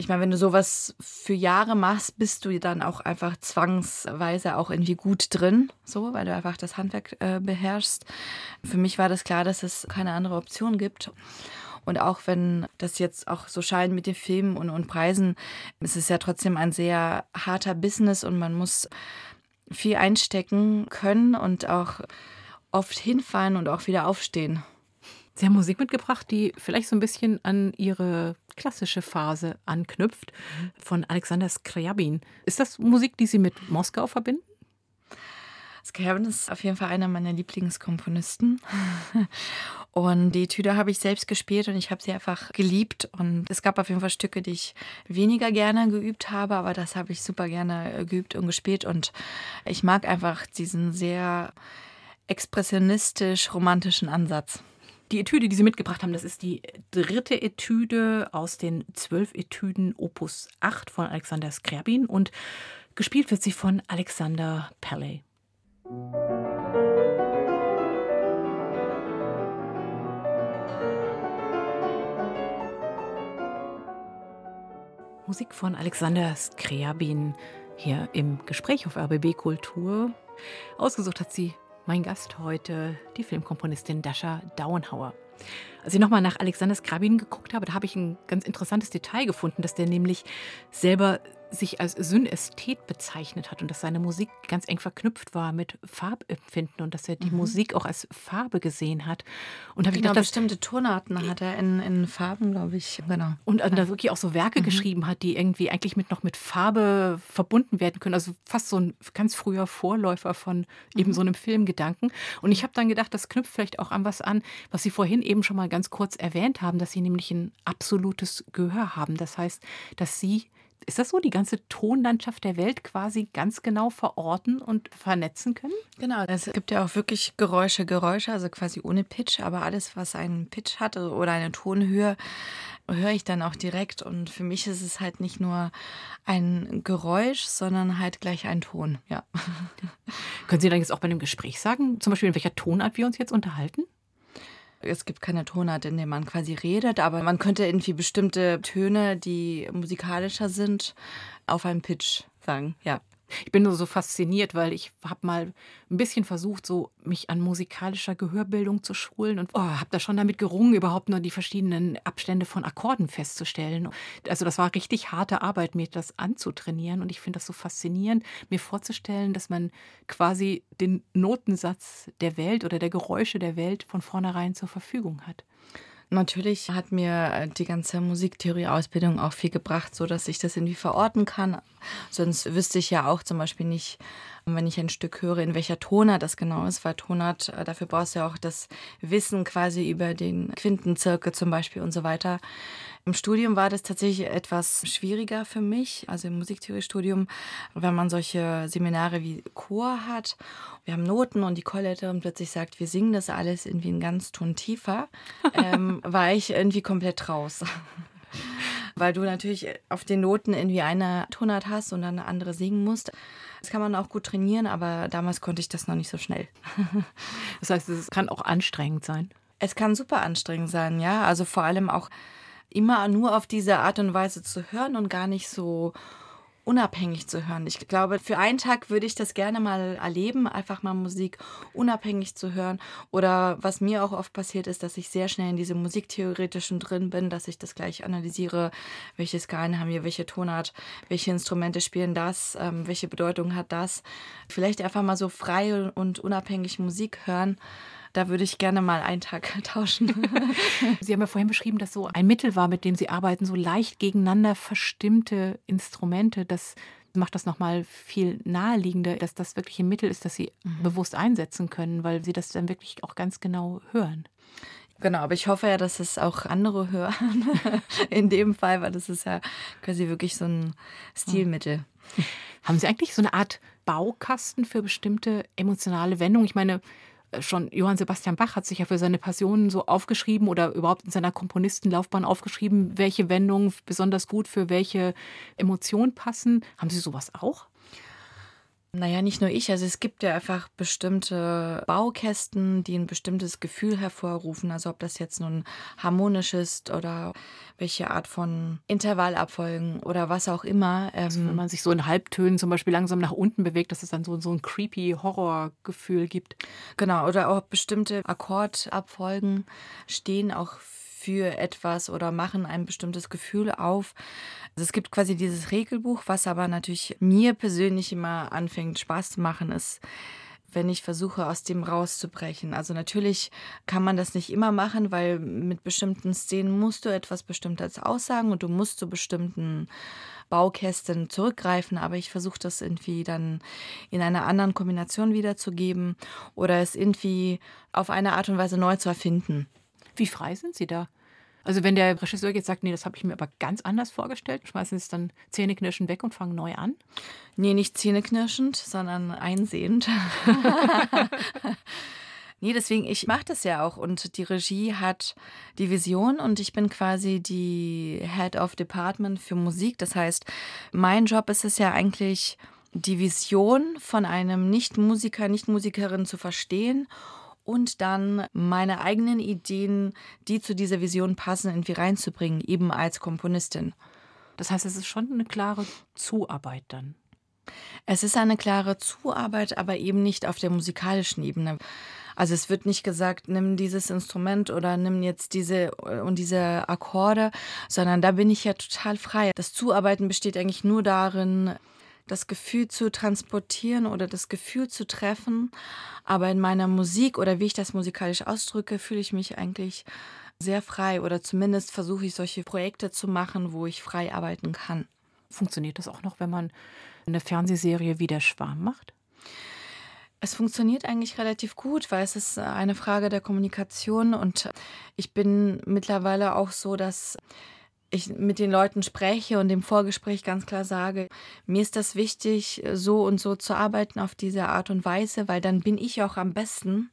ich meine, wenn du sowas für Jahre machst, bist du dann auch einfach zwangsweise auch irgendwie gut drin, so, weil du einfach das Handwerk äh, beherrschst. Für mich war das klar, dass es keine andere Option gibt. Und auch wenn das jetzt auch so scheint mit den Filmen und, und Preisen, ist es ja trotzdem ein sehr harter Business und man muss viel einstecken können und auch oft hinfallen und auch wieder aufstehen. Sie haben Musik mitgebracht, die vielleicht so ein bisschen an Ihre klassische Phase anknüpft, von Alexander Skriabin. Ist das Musik, die Sie mit Moskau verbinden? Skriabin ist auf jeden Fall einer meiner Lieblingskomponisten. Und die Tüte habe ich selbst gespielt und ich habe sie einfach geliebt. Und es gab auf jeden Fall Stücke, die ich weniger gerne geübt habe, aber das habe ich super gerne geübt und gespielt. Und ich mag einfach diesen sehr expressionistisch-romantischen Ansatz. Die Etüde, die Sie mitgebracht haben, das ist die dritte Etüde aus den zwölf Etüden Opus 8 von Alexander Skriabin und gespielt wird sie von Alexander Pelley. Musik von Alexander Skriabin hier im Gespräch auf RBB Kultur. Ausgesucht hat sie mein Gast heute, die Filmkomponistin Dasha Dauenhauer. Als ich nochmal nach Alexander Skrabin geguckt habe, da habe ich ein ganz interessantes Detail gefunden, dass der nämlich selber sich als Synästhet bezeichnet hat und dass seine Musik ganz eng verknüpft war mit Farbempfinden und dass er die mhm. Musik auch als Farbe gesehen hat. Und habe genau, ich gedacht, bestimmte Tonarten hat er in, in Farben, glaube ich. Genau. Und ja. da wirklich auch so Werke mhm. geschrieben hat, die irgendwie eigentlich mit noch mit Farbe verbunden werden können. Also fast so ein ganz früher Vorläufer von eben mhm. so einem Filmgedanken. Und ich habe dann gedacht, das knüpft vielleicht auch an was an, was Sie vorhin eben schon mal ganz kurz erwähnt haben, dass Sie nämlich ein absolutes Gehör haben. Das heißt, dass Sie ist das so, die ganze Tonlandschaft der Welt quasi ganz genau verorten und vernetzen können? Genau, es gibt ja auch wirklich Geräusche, Geräusche, also quasi ohne Pitch, aber alles, was einen Pitch hat oder eine Tonhöhe, höre ich dann auch direkt. Und für mich ist es halt nicht nur ein Geräusch, sondern halt gleich ein Ton, ja. Können Sie dann jetzt auch bei einem Gespräch sagen, zum Beispiel in welcher Tonart wir uns jetzt unterhalten? Es gibt keine Tonart, in der man quasi redet, aber man könnte irgendwie bestimmte Töne, die musikalischer sind, auf einen Pitch sagen, ja. Ich bin nur so fasziniert, weil ich habe mal ein bisschen versucht, so mich an musikalischer Gehörbildung zu schulen und oh, habe da schon damit gerungen, überhaupt nur die verschiedenen Abstände von Akkorden festzustellen. Also das war richtig harte Arbeit, mir das anzutrainieren und ich finde das so faszinierend, mir vorzustellen, dass man quasi den Notensatz der Welt oder der Geräusche der Welt von vornherein zur Verfügung hat. Natürlich hat mir äh, die ganze Musiktheorie-Ausbildung auch viel gebracht, so dass ich das irgendwie verorten kann. Sonst wüsste ich ja auch zum Beispiel nicht, wenn ich ein Stück höre, in welcher Tonart das genau ist, weil Tonart, äh, dafür brauchst du ja auch das Wissen quasi über den Quintenzirkel zum Beispiel und so weiter. Im Studium war das tatsächlich etwas schwieriger für mich, also im Musiktheoriestudium, wenn man solche Seminare wie Chor hat. Wir haben Noten und die Chorleiterin plötzlich sagt, wir singen das alles irgendwie einen ganz Ton tiefer, ähm, war ich irgendwie komplett raus. Weil du natürlich auf den Noten irgendwie eine Tonart hast und dann eine andere singen musst. Das kann man auch gut trainieren, aber damals konnte ich das noch nicht so schnell. Das heißt, es kann auch anstrengend sein. Es kann super anstrengend sein, ja. Also vor allem auch immer nur auf diese Art und Weise zu hören und gar nicht so unabhängig zu hören. Ich glaube, für einen Tag würde ich das gerne mal erleben, einfach mal Musik unabhängig zu hören. Oder was mir auch oft passiert ist, dass ich sehr schnell in diesem Musiktheoretischen drin bin, dass ich das gleich analysiere, welche Skalen haben wir, welche Tonart, welche Instrumente spielen das, ähm, welche Bedeutung hat das. Vielleicht einfach mal so frei und unabhängig Musik hören da würde ich gerne mal einen Tag tauschen. Sie haben ja vorhin beschrieben, dass so ein Mittel war, mit dem Sie arbeiten, so leicht gegeneinander verstimmte Instrumente. Das macht das nochmal viel naheliegender, dass das wirklich ein Mittel ist, das Sie mhm. bewusst einsetzen können, weil Sie das dann wirklich auch ganz genau hören. Genau, aber ich hoffe ja, dass es auch andere hören. In dem Fall, weil das ist ja quasi wirklich so ein Stilmittel. Haben Sie eigentlich so eine Art Baukasten für bestimmte emotionale Wendungen? Ich meine, schon Johann Sebastian Bach hat sich ja für seine Passionen so aufgeschrieben oder überhaupt in seiner Komponistenlaufbahn aufgeschrieben, welche Wendungen besonders gut für welche Emotion passen. Haben Sie sowas auch? Naja, nicht nur ich. Also es gibt ja einfach bestimmte Baukästen, die ein bestimmtes Gefühl hervorrufen. Also ob das jetzt nun harmonisch ist oder welche Art von Intervallabfolgen oder was auch immer. Also wenn ähm, man sich so in Halbtönen zum Beispiel langsam nach unten bewegt, dass es dann so, so ein creepy Horrorgefühl gibt. Genau, oder auch bestimmte Akkordabfolgen stehen auch für etwas oder machen ein bestimmtes Gefühl auf. Also es gibt quasi dieses Regelbuch, was aber natürlich mir persönlich immer anfängt Spaß zu machen, ist, wenn ich versuche, aus dem rauszubrechen. Also natürlich kann man das nicht immer machen, weil mit bestimmten Szenen musst du etwas Bestimmtes aussagen und du musst zu bestimmten Baukästen zurückgreifen, aber ich versuche das irgendwie dann in einer anderen Kombination wiederzugeben oder es irgendwie auf eine Art und Weise neu zu erfinden. Wie frei sind Sie da? Also wenn der Regisseur jetzt sagt, nee, das habe ich mir aber ganz anders vorgestellt, schmeißen Sie es dann zähneknirschend weg und fangen neu an? Nee, nicht zähneknirschend, sondern einsehend. Nee, deswegen, ich mache das ja auch und die Regie hat die Vision und ich bin quasi die Head of Department für Musik. Das heißt, mein Job ist es ja eigentlich, die Vision von einem Nicht-Musiker, Nicht-Musikerin zu verstehen und dann meine eigenen Ideen, die zu dieser Vision passen, irgendwie reinzubringen, eben als Komponistin. Das heißt, es ist schon eine klare Zuarbeit dann. Es ist eine klare Zuarbeit, aber eben nicht auf der musikalischen Ebene. Also es wird nicht gesagt, nimm dieses Instrument oder nimm jetzt diese und diese Akkorde, sondern da bin ich ja total frei. Das Zuarbeiten besteht eigentlich nur darin, das Gefühl zu transportieren oder das Gefühl zu treffen. Aber in meiner Musik oder wie ich das musikalisch ausdrücke, fühle ich mich eigentlich sehr frei oder zumindest versuche ich solche Projekte zu machen, wo ich frei arbeiten kann. Funktioniert das auch noch, wenn man eine Fernsehserie wie der Schwarm macht? Es funktioniert eigentlich relativ gut, weil es ist eine Frage der Kommunikation und ich bin mittlerweile auch so, dass ich mit den Leuten spreche und im Vorgespräch ganz klar sage, mir ist das wichtig, so und so zu arbeiten auf diese Art und Weise, weil dann bin ich auch am besten.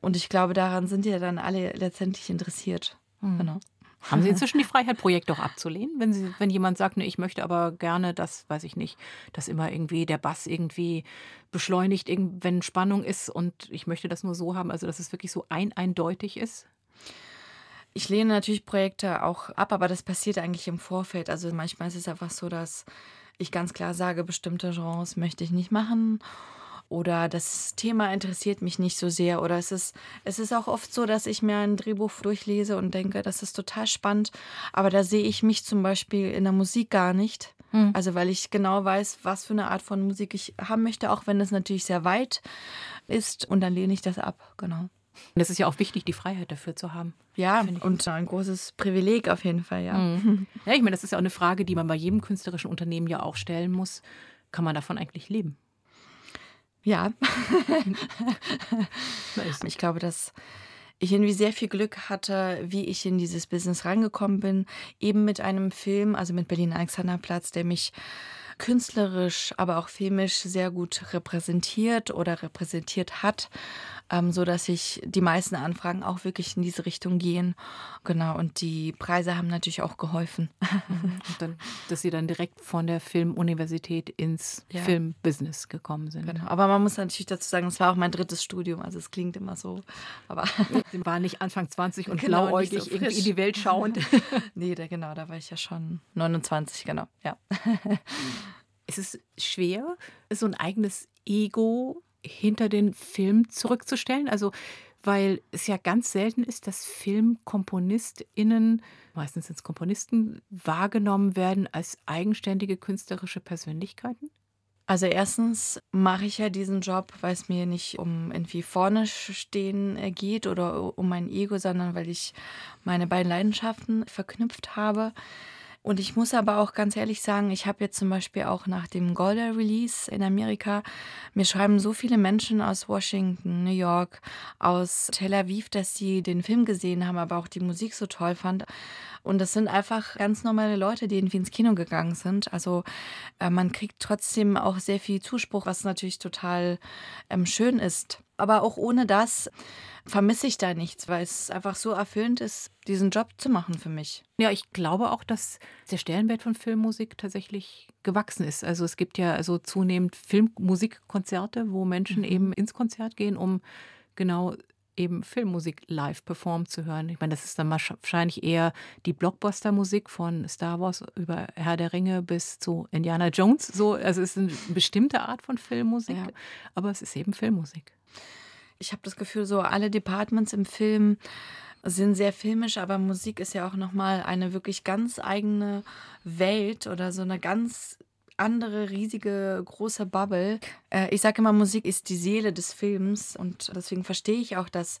Und ich glaube, daran sind ja dann alle letztendlich interessiert. Mhm. Genau. Haben Sie inzwischen die Freiheit, Projekte auch abzulehnen? Wenn, Sie, wenn jemand sagt, ne, ich möchte aber gerne, dass, weiß ich nicht, dass immer irgendwie der Bass irgendwie beschleunigt, wenn Spannung ist und ich möchte das nur so haben, also dass es wirklich so ein eindeutig ist? Ich lehne natürlich Projekte auch ab, aber das passiert eigentlich im Vorfeld. Also manchmal ist es einfach so, dass ich ganz klar sage, bestimmte Genres möchte ich nicht machen oder das Thema interessiert mich nicht so sehr oder es ist es ist auch oft so, dass ich mir ein Drehbuch durchlese und denke, das ist total spannend, aber da sehe ich mich zum Beispiel in der Musik gar nicht. Hm. Also weil ich genau weiß, was für eine Art von Musik ich haben möchte, auch wenn es natürlich sehr weit ist und dann lehne ich das ab, genau. Und es ist ja auch wichtig, die Freiheit dafür zu haben. Ja, und ein großes Privileg auf jeden Fall, ja. Mhm. Ja, ich meine, das ist ja auch eine Frage, die man bei jedem künstlerischen Unternehmen ja auch stellen muss. Kann man davon eigentlich leben? Ja. ich glaube, dass ich irgendwie sehr viel Glück hatte, wie ich in dieses Business rangekommen bin. Eben mit einem Film, also mit Berlin Alexanderplatz, der mich künstlerisch, aber auch filmisch sehr gut repräsentiert oder repräsentiert hat, ähm, so dass sich die meisten Anfragen auch wirklich in diese Richtung gehen. Genau, und die Preise haben natürlich auch geholfen. Und dann, dass Sie dann direkt von der Filmuniversität ins ja. Filmbusiness gekommen sind. Genau. Aber man muss natürlich dazu sagen, es war auch mein drittes Studium, also es klingt immer so. Aber Sie waren nicht Anfang 20 und genau, blauäugig so irgendwie in die Welt schauend. nee, da, genau, da war ich ja schon 29, genau, ja. Es ist schwer, so ein eigenes Ego hinter den Film zurückzustellen. Also, weil es ja ganz selten ist, dass FilmkomponistInnen, meistens sind es Komponisten, wahrgenommen werden als eigenständige künstlerische Persönlichkeiten? Also erstens mache ich ja diesen Job, weil es mir nicht um irgendwie vorne stehen geht oder um mein Ego, sondern weil ich meine beiden Leidenschaften verknüpft habe. Und ich muss aber auch ganz ehrlich sagen, ich habe jetzt zum Beispiel auch nach dem Golda-Release in Amerika, mir schreiben so viele Menschen aus Washington, New York, aus Tel Aviv, dass sie den Film gesehen haben, aber auch die Musik so toll fand. Und das sind einfach ganz normale Leute, die irgendwie ins Kino gegangen sind. Also äh, man kriegt trotzdem auch sehr viel Zuspruch, was natürlich total ähm, schön ist. Aber auch ohne das vermisse ich da nichts, weil es einfach so erfüllend ist, diesen Job zu machen für mich. Ja, ich glaube auch, dass der Stellenwert von Filmmusik tatsächlich gewachsen ist. Also es gibt ja also zunehmend Filmmusikkonzerte, wo Menschen mhm. eben ins Konzert gehen, um genau eben Filmmusik live performt zu hören. Ich meine, das ist dann wahrscheinlich eher die Blockbuster-Musik von Star Wars über Herr der Ringe bis zu Indiana Jones. So, also es ist eine bestimmte Art von Filmmusik, ja. aber es ist eben Filmmusik. Ich habe das Gefühl, so alle Departments im Film sind sehr filmisch, aber Musik ist ja auch nochmal eine wirklich ganz eigene Welt oder so eine ganz andere riesige große Bubble. Äh, ich sage immer, Musik ist die Seele des Films und deswegen verstehe ich auch, dass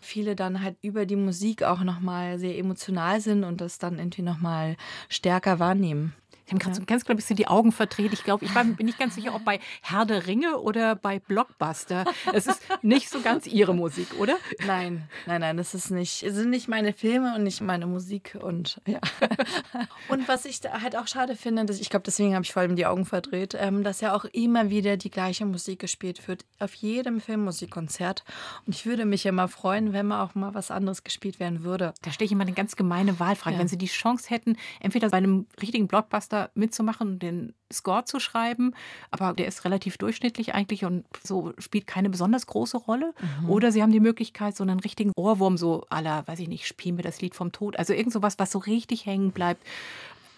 viele dann halt über die Musik auch nochmal sehr emotional sind und das dann irgendwie nochmal stärker wahrnehmen. Ich habe gerade so ganz, glaube ich, so die Augen verdreht. Ich glaube, ich war, bin nicht ganz sicher, ob bei Herr der Ringe oder bei Blockbuster. Es ist nicht so ganz Ihre Musik, oder? Nein, nein, nein, das ist nicht. Es sind nicht meine Filme und nicht meine Musik. Und ja. Und was ich halt auch schade finde, dass, ich glaube, deswegen habe ich vor allem die Augen verdreht, ähm, dass ja auch immer wieder die gleiche Musik gespielt wird. Auf jedem Filmmusikkonzert. Und ich würde mich ja mal freuen, wenn mal auch mal was anderes gespielt werden würde. Da stelle ich immer eine ganz gemeine Wahlfrage. Ja. Wenn Sie die Chance hätten, entweder bei einem richtigen Blockbuster da mitzumachen und den Score zu schreiben, aber der ist relativ durchschnittlich eigentlich und so spielt keine besonders große Rolle. Mhm. Oder sie haben die Möglichkeit, so einen richtigen Ohrwurm, so aller, weiß ich nicht, spielen wir das Lied vom Tod, also irgend sowas, was so richtig hängen bleibt.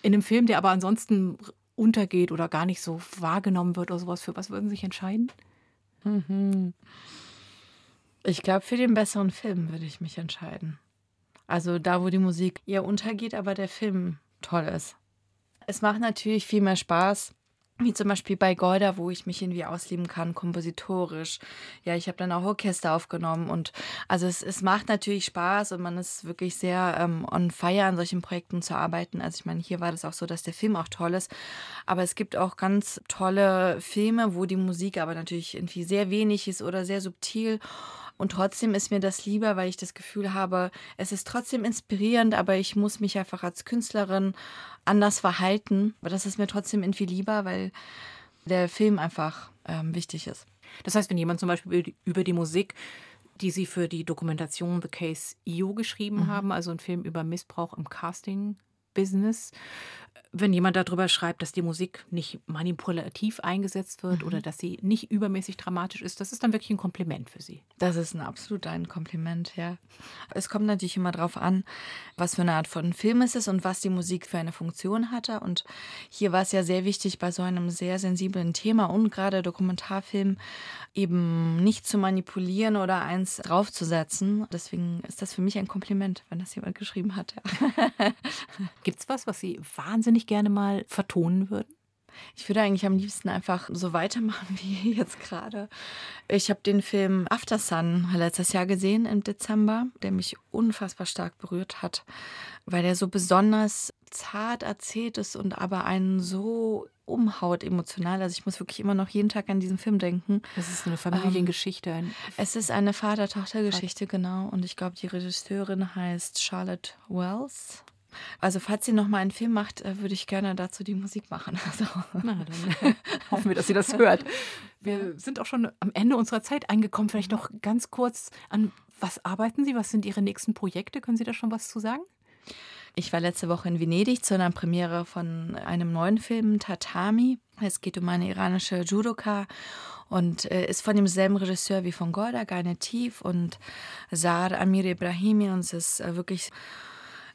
In einem Film, der aber ansonsten untergeht oder gar nicht so wahrgenommen wird oder sowas, für was würden Sie sich entscheiden? Mhm. Ich glaube, für den besseren Film würde ich mich entscheiden. Also da, wo die Musik eher untergeht, aber der Film toll ist. Es macht natürlich viel mehr Spaß, wie zum Beispiel bei Golda, wo ich mich irgendwie ausleben kann, kompositorisch. Ja, ich habe dann auch Orchester aufgenommen und also es, es macht natürlich Spaß und man ist wirklich sehr ähm, on fire an solchen Projekten zu arbeiten. Also ich meine, hier war das auch so, dass der Film auch toll ist, aber es gibt auch ganz tolle Filme, wo die Musik aber natürlich irgendwie sehr wenig ist oder sehr subtil und trotzdem ist mir das lieber, weil ich das Gefühl habe, es ist trotzdem inspirierend, aber ich muss mich einfach als Künstlerin anders verhalten. Aber das ist mir trotzdem irgendwie lieber, weil der Film einfach ähm, wichtig ist. Das heißt, wenn jemand zum Beispiel über die Musik die sie für die Dokumentation The Case IO geschrieben mhm. haben, also ein Film über Missbrauch im Casting Business. Wenn jemand darüber schreibt, dass die Musik nicht manipulativ eingesetzt wird mhm. oder dass sie nicht übermäßig dramatisch ist, das ist dann wirklich ein Kompliment für Sie. Das ist ein absolut ein Kompliment, ja. Es kommt natürlich immer darauf an, was für eine Art von Film es ist und was die Musik für eine Funktion hatte. Und hier war es ja sehr wichtig, bei so einem sehr sensiblen Thema und gerade Dokumentarfilm eben nicht zu manipulieren oder eins draufzusetzen. Deswegen ist das für mich ein Kompliment, wenn das jemand geschrieben hat. Ja. Gibt es was, was Sie wahnsinnig gerne mal vertonen würden? Ich würde eigentlich am liebsten einfach so weitermachen wie jetzt gerade. Ich habe den Film After Sun letztes Jahr gesehen im Dezember, der mich unfassbar stark berührt hat, weil er so besonders zart erzählt ist und aber einen so umhaut emotional. Also ich muss wirklich immer noch jeden Tag an diesen Film denken. Es ist eine Familiengeschichte. Ähm, es ist eine Vater-Tochter-Geschichte, genau. Und ich glaube, die Regisseurin heißt Charlotte Wells. Also falls sie noch mal einen Film macht, äh, würde ich gerne dazu die Musik machen. Also. Na, dann hoffen wir, dass sie das hört. Wir sind auch schon am Ende unserer Zeit angekommen. Vielleicht noch ganz kurz an was arbeiten Sie? Was sind Ihre nächsten Projekte? Können Sie da schon was zu sagen? Ich war letzte Woche in Venedig zu einer Premiere von einem neuen Film, Tatami. Es geht um eine iranische Judoka und äh, ist von demselben Regisseur wie von Gorda, Gaine Tief und Saad Amir Ibrahimi. Und es ist äh, wirklich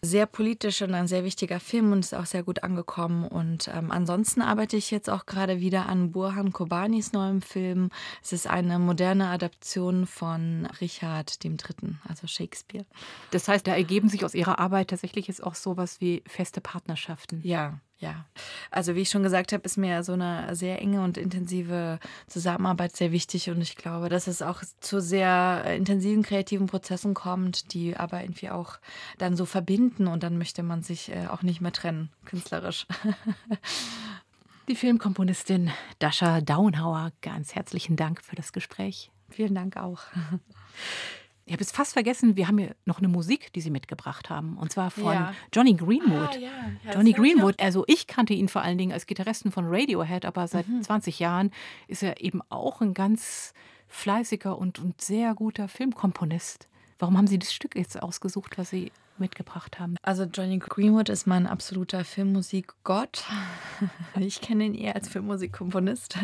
sehr politisch und ein sehr wichtiger Film und ist auch sehr gut angekommen. Und ähm, ansonsten arbeite ich jetzt auch gerade wieder an Burhan Kobanis neuem Film. Es ist eine moderne Adaption von Richard III., also Shakespeare. Das heißt, da ergeben sich aus Ihrer Arbeit tatsächlich jetzt auch sowas wie feste Partnerschaften. Ja, ja, also wie ich schon gesagt habe, ist mir so eine sehr enge und intensive Zusammenarbeit sehr wichtig und ich glaube, dass es auch zu sehr intensiven kreativen Prozessen kommt, die aber irgendwie auch dann so verbinden und dann möchte man sich äh, auch nicht mehr trennen, künstlerisch. Die Filmkomponistin Dasha Daunhauer, ganz herzlichen Dank für das Gespräch. Vielen Dank auch. Ich habe jetzt fast vergessen, wir haben hier noch eine Musik, die Sie mitgebracht haben. Und zwar von ja. Johnny Greenwood. Ah, ja. Ja, Johnny Greenwood, also ich kannte ihn vor allen Dingen als Gitarristen von Radiohead, aber seit mhm. 20 Jahren ist er eben auch ein ganz fleißiger und, und sehr guter Filmkomponist. Warum haben Sie das Stück jetzt ausgesucht, was Sie mitgebracht haben? Also Johnny Greenwood ist mein absoluter Filmmusikgott. Ich kenne ihn eher als Filmmusikkomponist.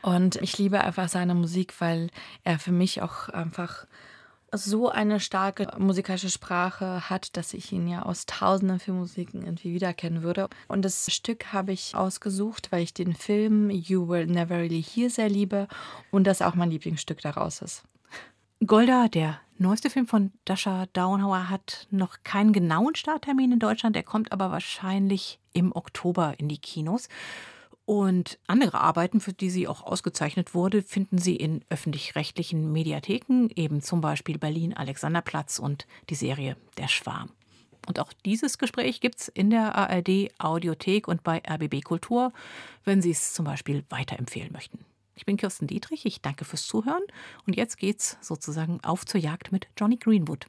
Und ich liebe einfach seine Musik, weil er für mich auch einfach so eine starke musikalische Sprache hat, dass ich ihn ja aus tausenden Filmmusiken irgendwie wiedererkennen würde. Und das Stück habe ich ausgesucht, weil ich den Film You Will Never Really Hear sehr liebe und das auch mein Lieblingsstück daraus ist. Golda, der neueste Film von Dasha Downhauer, hat noch keinen genauen Starttermin in Deutschland. Er kommt aber wahrscheinlich im Oktober in die Kinos. Und andere Arbeiten, für die sie auch ausgezeichnet wurde, finden Sie in öffentlich-rechtlichen Mediatheken, eben zum Beispiel Berlin Alexanderplatz und die Serie Der Schwarm. Und auch dieses Gespräch gibt es in der ARD Audiothek und bei RBB Kultur, wenn Sie es zum Beispiel weiterempfehlen möchten. Ich bin Kirsten Dietrich, ich danke fürs Zuhören und jetzt geht's sozusagen auf zur Jagd mit Johnny Greenwood.